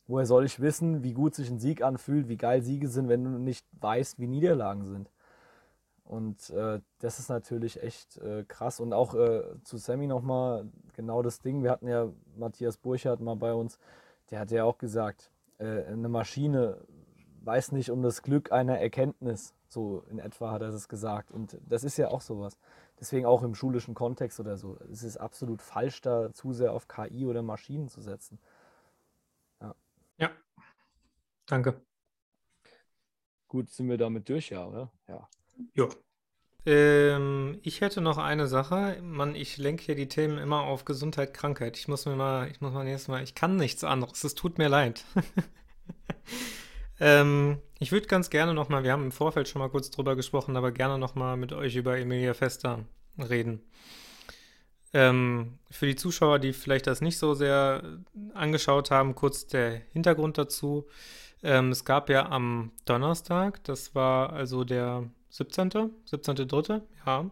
woher soll ich wissen, wie gut sich ein Sieg anfühlt, wie geil Siege sind, wenn du nicht weißt, wie Niederlagen sind? Und äh, das ist natürlich echt äh, krass. Und auch äh, zu Sammy nochmal genau das Ding. Wir hatten ja Matthias Burchardt mal bei uns, der hat ja auch gesagt, äh, eine Maschine weiß nicht um das Glück einer Erkenntnis. So in etwa hat er es gesagt. Und das ist ja auch sowas. Deswegen auch im schulischen Kontext oder so. Es ist absolut falsch, da zu sehr auf KI oder Maschinen zu setzen. Ja. Ja. Danke. Gut, sind wir damit durch, ja, oder? Ja. Ja. Ähm, ich hätte noch eine Sache. Mann, ich lenke hier die Themen immer auf Gesundheit, Krankheit. Ich muss mir mal, ich muss mal nächstes Mal, ich kann nichts anderes. Es tut mir leid. ähm, ich würde ganz gerne noch mal, wir haben im Vorfeld schon mal kurz drüber gesprochen, aber gerne noch mal mit euch über Emilia Fester reden. Ähm, für die Zuschauer, die vielleicht das nicht so sehr angeschaut haben, kurz der Hintergrund dazu. Ähm, es gab ja am Donnerstag, das war also der 17. 17.3. ja,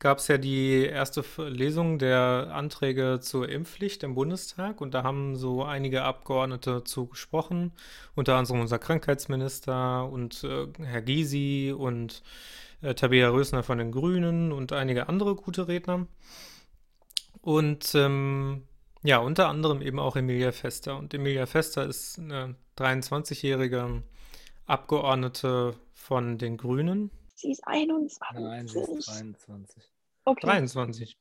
gab es ja die erste Lesung der Anträge zur Impfpflicht im Bundestag und da haben so einige Abgeordnete zu gesprochen, unter anderem unser Krankheitsminister und äh, Herr Gysi und äh, Tabea Rösner von den Grünen und einige andere gute Redner. Und ähm, ja, unter anderem eben auch Emilia Fester. Und Emilia Fester ist eine 23-jährige Abgeordnete von den Grünen. Sie ist 21. Nein, sie ist 23. Okay. 23.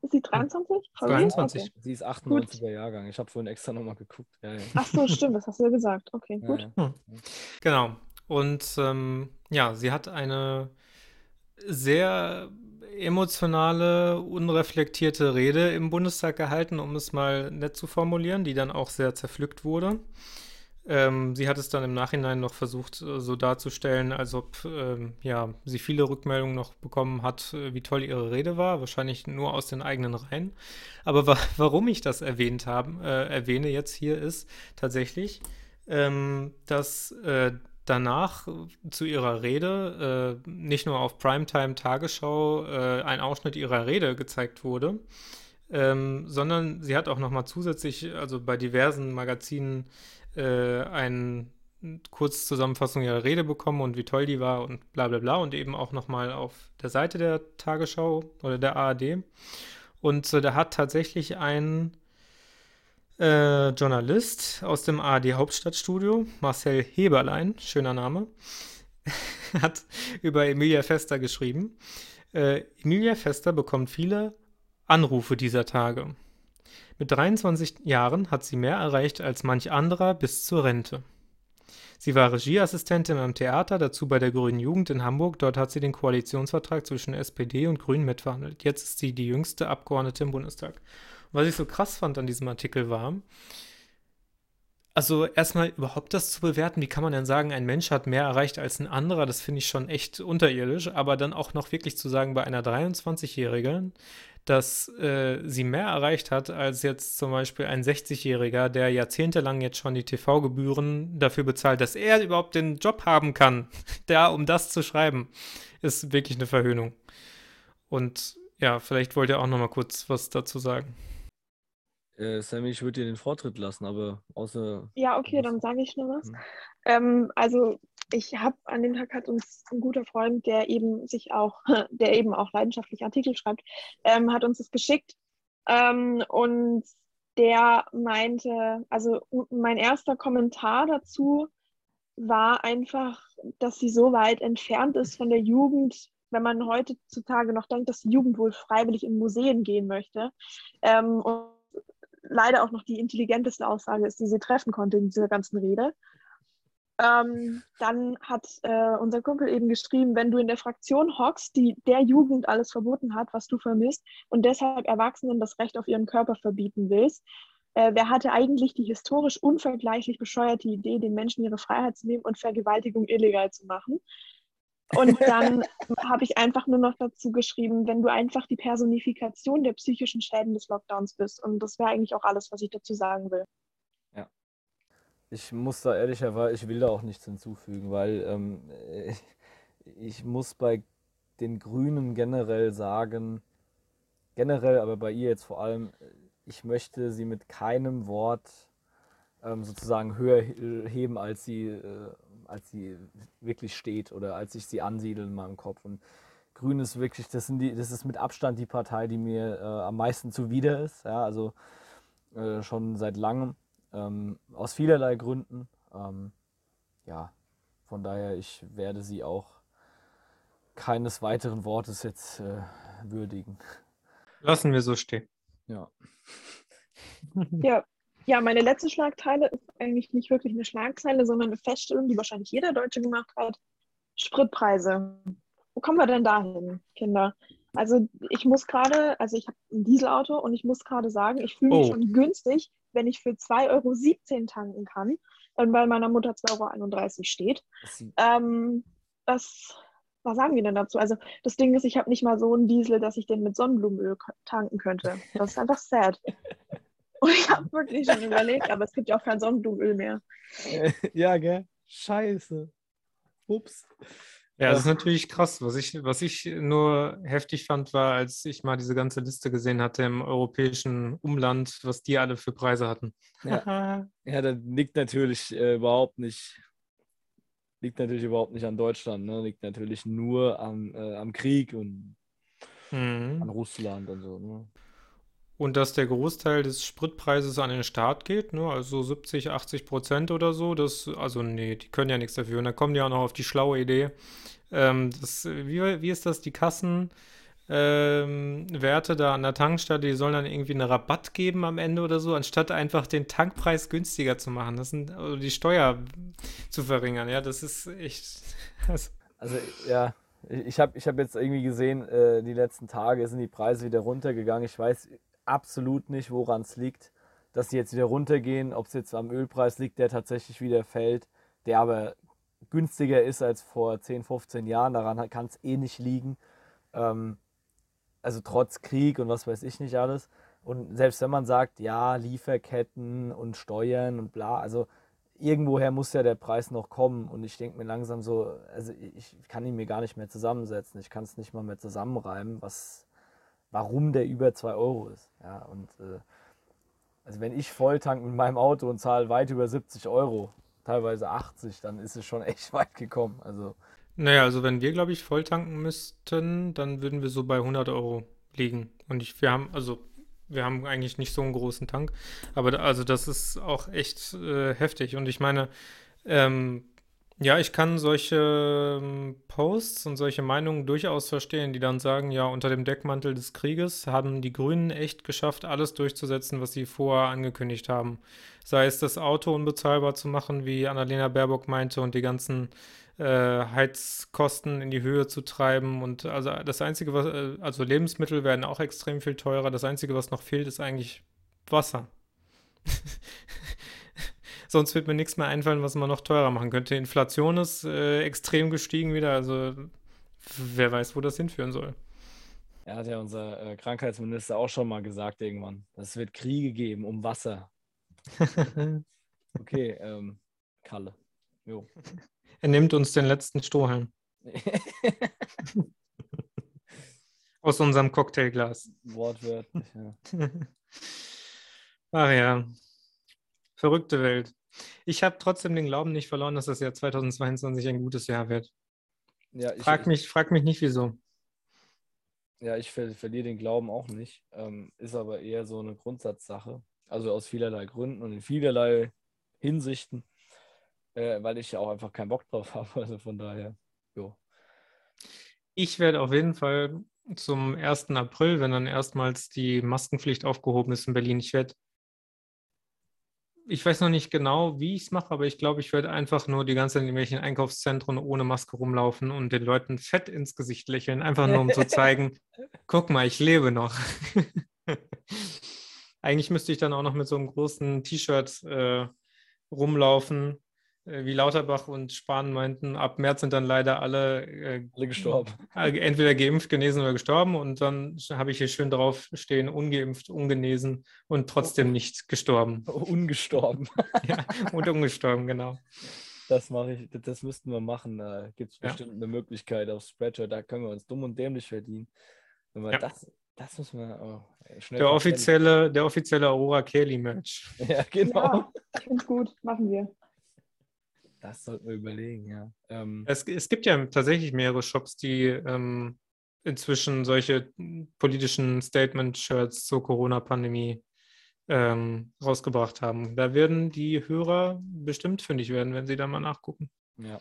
Ist sie 23? 23. Okay. Sie ist 98er gut. Jahrgang. Ich habe vorhin extra nochmal geguckt. Ja, ja. Ach so, stimmt, das hast du ja gesagt. Okay, gut. Ja, hm. Genau. Und ähm, ja, sie hat eine sehr emotionale, unreflektierte Rede im Bundestag gehalten, um es mal nett zu formulieren, die dann auch sehr zerpflückt wurde. Ähm, sie hat es dann im Nachhinein noch versucht, äh, so darzustellen, als ob ähm, ja, sie viele Rückmeldungen noch bekommen hat, äh, wie toll ihre Rede war. Wahrscheinlich nur aus den eigenen Reihen. Aber wa warum ich das erwähnt habe, äh, erwähne jetzt hier ist tatsächlich, ähm, dass äh, danach zu ihrer Rede äh, nicht nur auf Primetime Tagesschau äh, ein Ausschnitt ihrer Rede gezeigt wurde, ähm, sondern sie hat auch noch mal zusätzlich, also bei diversen Magazinen äh, eine Kurzzusammenfassung ihrer Rede bekommen und wie toll die war und bla bla bla und eben auch nochmal auf der Seite der Tagesschau oder der ARD. Und äh, da hat tatsächlich ein äh, Journalist aus dem ARD Hauptstadtstudio, Marcel Heberlein, schöner Name, hat über Emilia Fester geschrieben. Äh, Emilia Fester bekommt viele Anrufe dieser Tage. Mit 23 Jahren hat sie mehr erreicht als manch anderer bis zur Rente. Sie war Regieassistentin am Theater, dazu bei der Grünen Jugend in Hamburg. Dort hat sie den Koalitionsvertrag zwischen SPD und Grünen mitverhandelt. Jetzt ist sie die jüngste Abgeordnete im Bundestag. Und was ich so krass fand an diesem Artikel war, also erstmal überhaupt das zu bewerten, wie kann man denn sagen, ein Mensch hat mehr erreicht als ein anderer, das finde ich schon echt unterirdisch, aber dann auch noch wirklich zu sagen, bei einer 23-Jährigen, dass äh, sie mehr erreicht hat als jetzt zum Beispiel ein 60-Jähriger, der jahrzehntelang jetzt schon die TV-Gebühren dafür bezahlt, dass er überhaupt den Job haben kann, da um das zu schreiben, ist wirklich eine Verhöhnung. Und ja, vielleicht wollt ihr auch noch mal kurz was dazu sagen. Äh, Sammy, ich würde dir den Vortritt lassen, aber außer. Ja, okay, dann sage ich nur was. Hm. Ähm, also ich habe an dem Tag hat uns ein guter Freund, der eben sich auch, der eben auch leidenschaftlich Artikel schreibt, ähm, hat uns das geschickt. Ähm, und der meinte, also mein erster Kommentar dazu war einfach, dass sie so weit entfernt ist von der Jugend, wenn man heutzutage noch denkt, dass die Jugend wohl freiwillig in Museen gehen möchte. Ähm, und leider auch noch die intelligenteste Aussage ist, die sie treffen konnte in dieser ganzen Rede. Ähm, dann hat äh, unser Kumpel eben geschrieben, wenn du in der Fraktion hockst, die der Jugend alles verboten hat, was du vermisst, und deshalb Erwachsenen das Recht auf ihren Körper verbieten willst, äh, wer hatte eigentlich die historisch unvergleichlich bescheuerte Idee, den Menschen ihre Freiheit zu nehmen und Vergewaltigung illegal zu machen? Und dann habe ich einfach nur noch dazu geschrieben, wenn du einfach die Personifikation der psychischen Schäden des Lockdowns bist. Und das wäre eigentlich auch alles, was ich dazu sagen will. Ich muss da ehrlicherweise, ich will da auch nichts hinzufügen, weil ähm, ich muss bei den Grünen generell sagen, generell, aber bei ihr jetzt vor allem, ich möchte sie mit keinem Wort ähm, sozusagen höher heben, als sie, äh, als sie wirklich steht oder als ich sie ansiedle in meinem Kopf. Und Grün ist wirklich, das, sind die, das ist mit Abstand die Partei, die mir äh, am meisten zuwider ist. Ja, also äh, schon seit langem, ähm, aus vielerlei Gründen. Ähm, ja, von daher, ich werde sie auch keines weiteren Wortes jetzt äh, würdigen. Lassen wir so stehen. Ja. Ja, ja, meine letzte Schlagzeile ist eigentlich nicht wirklich eine Schlagzeile, sondern eine Feststellung, die wahrscheinlich jeder Deutsche gemacht hat. Spritpreise. Wo kommen wir denn dahin, Kinder? Also ich muss gerade, also ich habe ein Dieselauto und ich muss gerade sagen, ich fühle mich oh. schon günstig, wenn ich für 2,17 Euro tanken kann und bei meiner Mutter 2,31 Euro steht. Ähm, das, was sagen wir denn dazu? Also das Ding ist, ich habe nicht mal so einen Diesel, dass ich den mit Sonnenblumenöl tanken könnte. Das ist einfach sad. Und ich habe wirklich schon überlegt, aber es gibt ja auch kein Sonnenblumenöl mehr. Ja, gell? Scheiße. Ups. Ja, das ist natürlich krass. Was ich, was ich nur heftig fand, war, als ich mal diese ganze Liste gesehen hatte im europäischen Umland, was die alle für Preise hatten. Ja, ja das liegt natürlich äh, überhaupt nicht, liegt natürlich überhaupt nicht an Deutschland, ne? liegt natürlich nur am, äh, am Krieg und mhm. an Russland und so. Ne? Und dass der Großteil des Spritpreises an den Staat geht, ne? also 70, 80 Prozent oder so. Das, also nee, die können ja nichts dafür. Und dann kommen die auch noch auf die schlaue Idee. Ähm, das, wie, wie ist das, die Kassenwerte ähm, da an der Tankstelle, die sollen dann irgendwie einen Rabatt geben am Ende oder so, anstatt einfach den Tankpreis günstiger zu machen. Das sind, also die Steuer zu verringern. Ja, das ist echt. Also, also ja, ich habe ich hab jetzt irgendwie gesehen, äh, die letzten Tage sind die Preise wieder runtergegangen. Ich weiß absolut nicht, woran es liegt, dass sie jetzt wieder runtergehen, ob es jetzt am Ölpreis liegt, der tatsächlich wieder fällt, der aber günstiger ist als vor 10, 15 Jahren. Daran kann es eh nicht liegen. Ähm, also trotz Krieg und was weiß ich nicht alles. Und selbst wenn man sagt, ja, Lieferketten und Steuern und bla, also irgendwoher muss ja der Preis noch kommen. Und ich denke mir langsam so, also ich kann ihn mir gar nicht mehr zusammensetzen. Ich kann es nicht mal mehr zusammenreimen, was, warum der über 2 Euro ist. Ja, und äh, also wenn ich volltank mit meinem Auto und zahle weit über 70 Euro, teilweise 80, dann ist es schon echt weit gekommen. Also naja, also wenn wir, glaube ich, volltanken müssten, dann würden wir so bei 100 Euro liegen. Und ich, wir haben, also wir haben eigentlich nicht so einen großen Tank, aber da, also das ist auch echt äh, heftig. Und ich meine, ähm, ja, ich kann solche ähm, Posts und solche Meinungen durchaus verstehen, die dann sagen, ja, unter dem Deckmantel des Krieges haben die Grünen echt geschafft, alles durchzusetzen, was sie vorher angekündigt haben. Sei es das Auto unbezahlbar zu machen, wie Annalena Baerbock meinte, und die ganzen äh, Heizkosten in die Höhe zu treiben. Und also das Einzige, was, äh, also Lebensmittel werden auch extrem viel teurer. Das Einzige, was noch fehlt, ist eigentlich Wasser. Sonst wird mir nichts mehr einfallen, was man noch teurer machen könnte. Inflation ist äh, extrem gestiegen wieder. Also wer weiß, wo das hinführen soll. Ja, hat ja unser äh, Krankheitsminister auch schon mal gesagt irgendwann. Es wird Kriege geben um Wasser. okay, ähm, Kalle. Jo. Er nimmt uns den letzten Strohhalm. Aus unserem Cocktailglas. Wortwörtlich, ja. Ach ja. Verrückte Welt. Ich habe trotzdem den Glauben nicht verloren, dass das Jahr 2022 ein gutes Jahr wird. Ja, ich, frag, mich, frag mich nicht, wieso. Ja, ich ver verliere den Glauben auch nicht. Ähm, ist aber eher so eine Grundsatzsache. Also aus vielerlei Gründen und in vielerlei Hinsichten, äh, weil ich ja auch einfach keinen Bock drauf habe. Also von daher, jo. Ich werde auf jeden Fall zum 1. April, wenn dann erstmals die Maskenpflicht aufgehoben ist in Berlin, ich werde ich weiß noch nicht genau, wie ich es mache, aber ich glaube, ich werde einfach nur die ganze Zeit in irgendwelchen Einkaufszentren ohne Maske rumlaufen und den Leuten fett ins Gesicht lächeln, einfach nur um zu zeigen, guck mal, ich lebe noch. Eigentlich müsste ich dann auch noch mit so einem großen T-Shirt äh, rumlaufen, wie Lauterbach und Spahn meinten, ab März sind dann leider alle, äh, alle gestorben. Äh, entweder geimpft, genesen oder gestorben. Und dann habe ich hier schön drauf stehen, ungeimpft, ungenesen und trotzdem nicht gestorben. Ungestorben. ja, und ungestorben, genau. Das mache ich, das müssten wir machen. Da gibt es bestimmt ja. eine Möglichkeit auf Spreadshirt, da können wir uns dumm und dämlich verdienen. Wenn wir ja. das, das müssen wir oh, schnell. Der offizielle, der offizielle Aurora Kelly Match. Ja, genau. Ich finde es gut, machen wir. Das sollten wir überlegen, ja. Ähm, Es, es gibt ja tatsächlich mehrere Shops, die ähm, inzwischen solche politischen Statement-Shirts zur Corona-Pandemie ähm, rausgebracht haben. Da werden die Hörer bestimmt fündig werden, wenn sie da mal nachgucken. ja.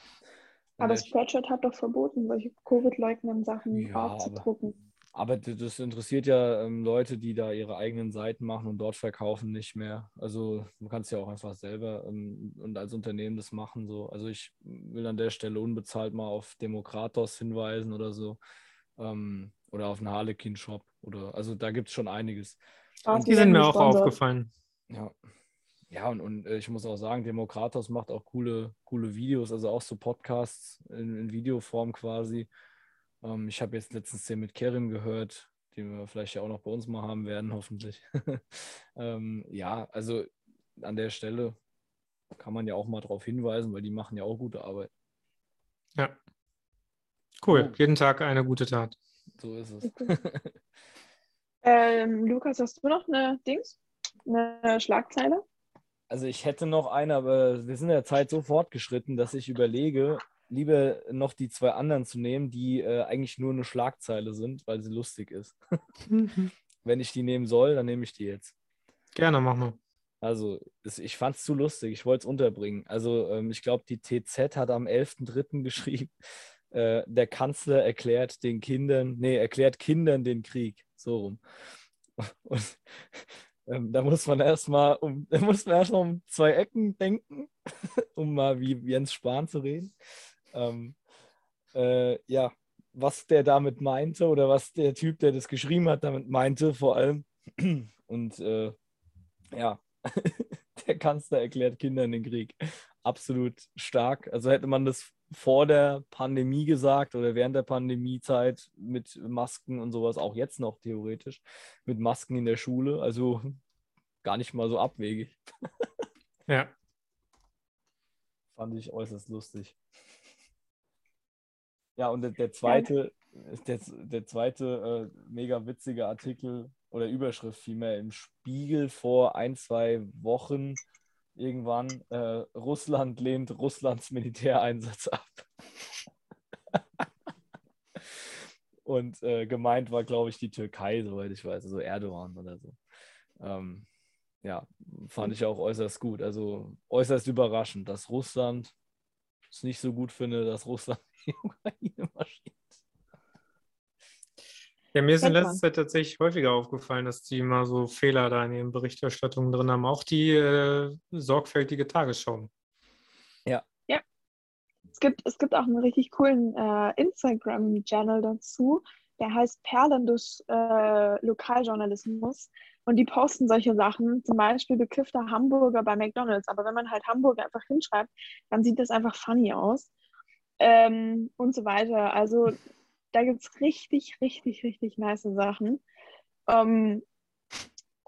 Aber Spreadshirt hat doch verboten, solche Covid-leugnenden Sachen Ja, aber- aufzudrucken. Aber das interessiert ja ähm, Leute, die da ihre eigenen Seiten machen und dort verkaufen, nicht mehr. Also du kannst ja auch einfach selber ähm, und als Unternehmen das machen. So. Also ich will an der Stelle unbezahlt mal auf Demokratos hinweisen oder so. Ähm, oder auf einen Harlequin-Shop. Oder also da gibt es schon einiges. Spaß, Die sind mir auch gesponsert. aufgefallen. Ja. Ja, und, und äh, ich muss auch sagen, Demokratos macht auch coole, coole Videos, also auch so Podcasts in, in Videoform quasi. Ähm, ich habe jetzt letztens den mit Kerim gehört, den wir vielleicht ja auch noch bei uns mal haben werden, hoffentlich. ähm, ja, also an der Stelle kann man ja auch mal darauf hinweisen, weil die machen ja auch gute Arbeit. Ja. Cool. Oh. Jeden Tag eine gute Tat. So ist es. Ähm, Lukas, hast du noch eine Dings? Eine Schlagzeile? Also ich hätte noch eine, aber wir sind in der Zeit so fortgeschritten, dass ich überlege, lieber noch die zwei anderen zu nehmen, die äh, eigentlich nur eine Schlagzeile sind, weil sie lustig ist. Wenn ich die nehmen soll, dann nehme ich die jetzt. Gerne, mach mal. Also es, ich fand es zu lustig, ich wollte es unterbringen. Also ähm, ich glaube, die TZ hat am 11.03. geschrieben, äh, der Kanzler erklärt den Kindern, nee, erklärt Kindern den Krieg. So rum. Und ähm, da muss man erstmal um, da muss man erstmal um zwei Ecken denken, um mal wie Jens Spahn zu reden. Ähm, äh, ja, was der damit meinte oder was der Typ, der das geschrieben hat, damit meinte, vor allem. Und äh, ja, der Kanzler erklärt Kindern den Krieg. Absolut stark. Also hätte man das vor der Pandemie gesagt oder während der Pandemiezeit mit Masken und sowas, auch jetzt noch theoretisch, mit Masken in der Schule. Also gar nicht mal so abwegig. Ja. Fand ich äußerst lustig. Ja, und der, der zweite, der, der zweite äh, mega witzige Artikel oder Überschrift vielmehr im Spiegel vor ein, zwei Wochen irgendwann, äh, Russland lehnt Russlands Militäreinsatz ab. Und äh, gemeint war, glaube ich, die Türkei, soweit ich weiß, also Erdogan oder so. Ähm, ja, fand ich auch äußerst gut. Also äußerst überraschend, dass Russland es nicht so gut findet, dass Russland die Ukraine marschiert. Ja, mir ist in letzter. Zeit tatsächlich häufiger aufgefallen, dass die mal so Fehler da in ihren Berichterstattungen drin haben. Auch die äh, sorgfältige Tagesschau. Es gibt, es gibt auch einen richtig coolen äh, Instagram-Channel dazu, der heißt Perlen des äh, Lokaljournalismus. Und die posten solche Sachen, zum Beispiel bekiffter Hamburger bei McDonalds. Aber wenn man halt Hamburger einfach hinschreibt, dann sieht das einfach funny aus. Ähm, und so weiter. Also da gibt es richtig, richtig, richtig nice Sachen. Ähm,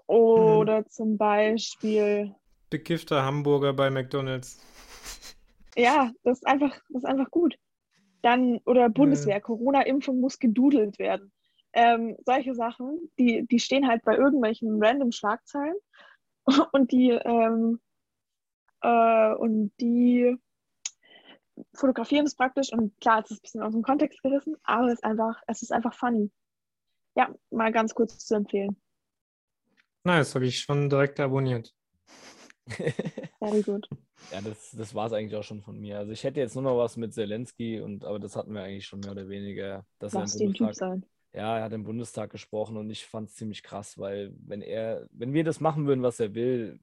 oder zum Beispiel, Bekiffter Hamburger bei McDonalds. ja, das ist einfach, das ist einfach gut. Dann, oder Bundeswehr, Corona-Impfung muss gedudelt werden. Ähm, solche Sachen, die, die stehen halt bei irgendwelchen random Schlagzeilen und die, ähm, äh, und die fotografieren es praktisch und klar, es ist ein bisschen aus dem Kontext gerissen, aber es ist einfach, es ist einfach funny. Ja, mal ganz kurz zu empfehlen. Nice, habe ich schon direkt abonniert. Very good. ja, das, das war es eigentlich auch schon von mir. Also ich hätte jetzt nur noch was mit Zelensky, und, aber das hatten wir eigentlich schon mehr oder weniger. Dass er im Lass den Typ sein. Ja, er hat im Bundestag gesprochen und ich fand es ziemlich krass, weil wenn er, wenn wir das machen würden, was er will,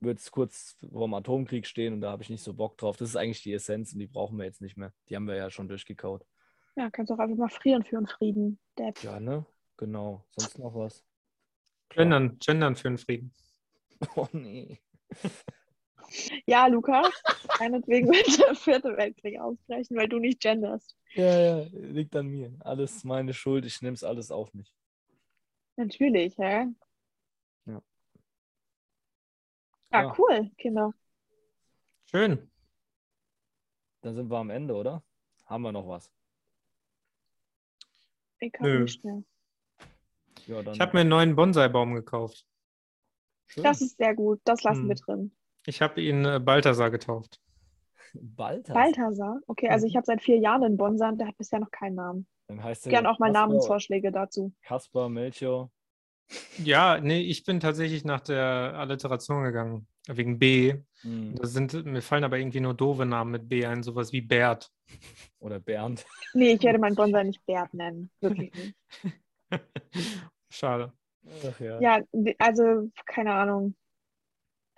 würde es kurz vorm Atomkrieg stehen und da habe ich nicht so Bock drauf. Das ist eigentlich die Essenz und die brauchen wir jetzt nicht mehr. Die haben wir ja schon durchgekaut. Ja, kannst auch einfach mal frieren für einen Frieden. Der Ja, ne? Genau. Sonst noch was? Gendern, gendern für den Frieden. Oh nee. Ja, Lukas, meinetwegen wird der vierte Weltkrieg ausbrechen, weil du nicht genderst. Ja, ja, liegt an mir. Alles meine Schuld. Ich nehme es alles auf mich. Natürlich? Ja. Ja, Ja. cool, Kinder. Schön. Dann sind wir am Ende, oder? Haben wir noch was? Ich habe nicht mehr. Ja, dann Ich habe mir einen neuen Bonsai-Baum gekauft. schön. Das ist sehr gut. Das lassen Hm. wir drin. Ich habe ihn äh, Balthasar getauft. Balthasar. Balthasar? Okay, also ich habe seit vier Jahren einen Bonsai und der hat bisher noch keinen Namen. Dann heißt er Gern auch mal Kaspar- Namensvorschläge dazu. Kaspar, Melchior. Ja, nee, ich bin tatsächlich nach der Alliteration gegangen. Wegen B. hm, Da sind, mir fallen aber irgendwie nur doofe Namen mit B ein, sowas wie Bert. Oder Bernd. Nee, ich werde meinen Bonsai nicht Bert nennen. Wirklich nicht. Schade. Ach ja. Ja, also keine Ahnung.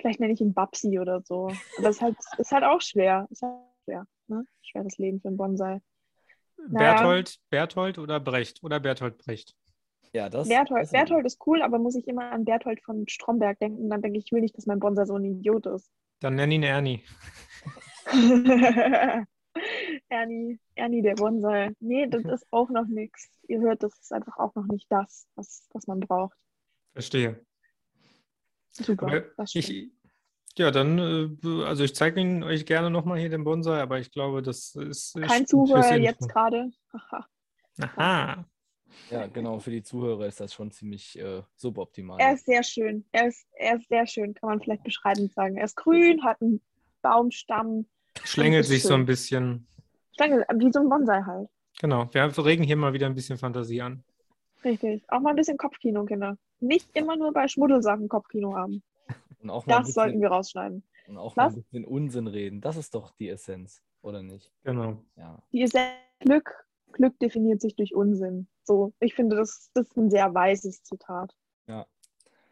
Vielleicht nenne ich ihn Babsi oder so. Aber es ist halt, ist halt auch schwer. Ist halt schwer. Ne? Schweres Leben für einen Bonsai. Naja. Berthold, Berthold oder Brecht? Oder Berthold Brecht? Ja, das. Berthold, das- Berthold ist cool, aber muss ich immer an Berthold von Stromberg denken. Dann denke ich, ich will nicht, dass mein Bonsai so ein Idiot ist. Dann nenn ihn Ernie. Ernie, Ernie, der Bonsai. Nee, das ist auch noch nichts. Ihr hört, das ist einfach auch noch nicht das, was, was man braucht. Verstehe. Super. Ich, ja, dann, äh, also ich zeige ihn euch gerne nochmal hier, den Bonsai, aber ich glaube, das ist. Kein Zuhörer jetzt gerade. Haha. Aha. Ja, genau. Für die Zuhörer ist das schon ziemlich äh, suboptimal. Er ist sehr schön. Er ist, er ist sehr schön, kann man vielleicht beschreibend sagen. Er ist grün, hat einen Baumstamm. Schlängelt sich so schön. ein bisschen. Stange, wie so ein Bonsai halt. Genau, wir regen hier mal wieder ein bisschen Fantasie an. Richtig. Auch mal ein bisschen Kopfkino, Kinder. Nicht immer nur bei Schmuddelsachen Kopfkino haben. Und auch mal ein Das sollten bisschen, wir rausschneiden. und auch mal ein Was? bisschen Unsinn reden. Das ist doch die Essenz, oder nicht? Genau. Ja. Die sehr Glück. Glück definiert sich durch Unsinn. So, ich finde, das, das ist ein sehr weises Zitat.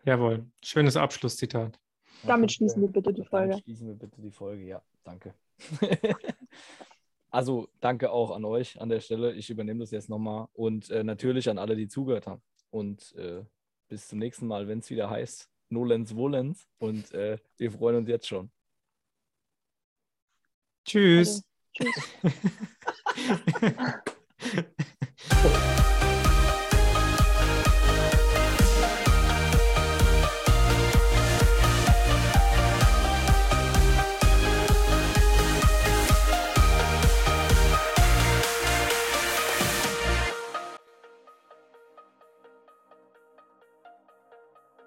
Jawohl. Schönes Abschlusszitat. Damit Ja, schließen wir bitte die Damit Folge. schließen wir bitte die Folge, ja, danke. also danke auch an euch an der Stelle. Ich übernehme das jetzt nochmal und äh, natürlich an alle, die zugehört haben. Und äh, bis zum nächsten Mal, wenn es wieder heißt, Nolens Wohlens. Und äh, wir freuen uns jetzt schon. Tschüss. Also, tschüss. Tschüss.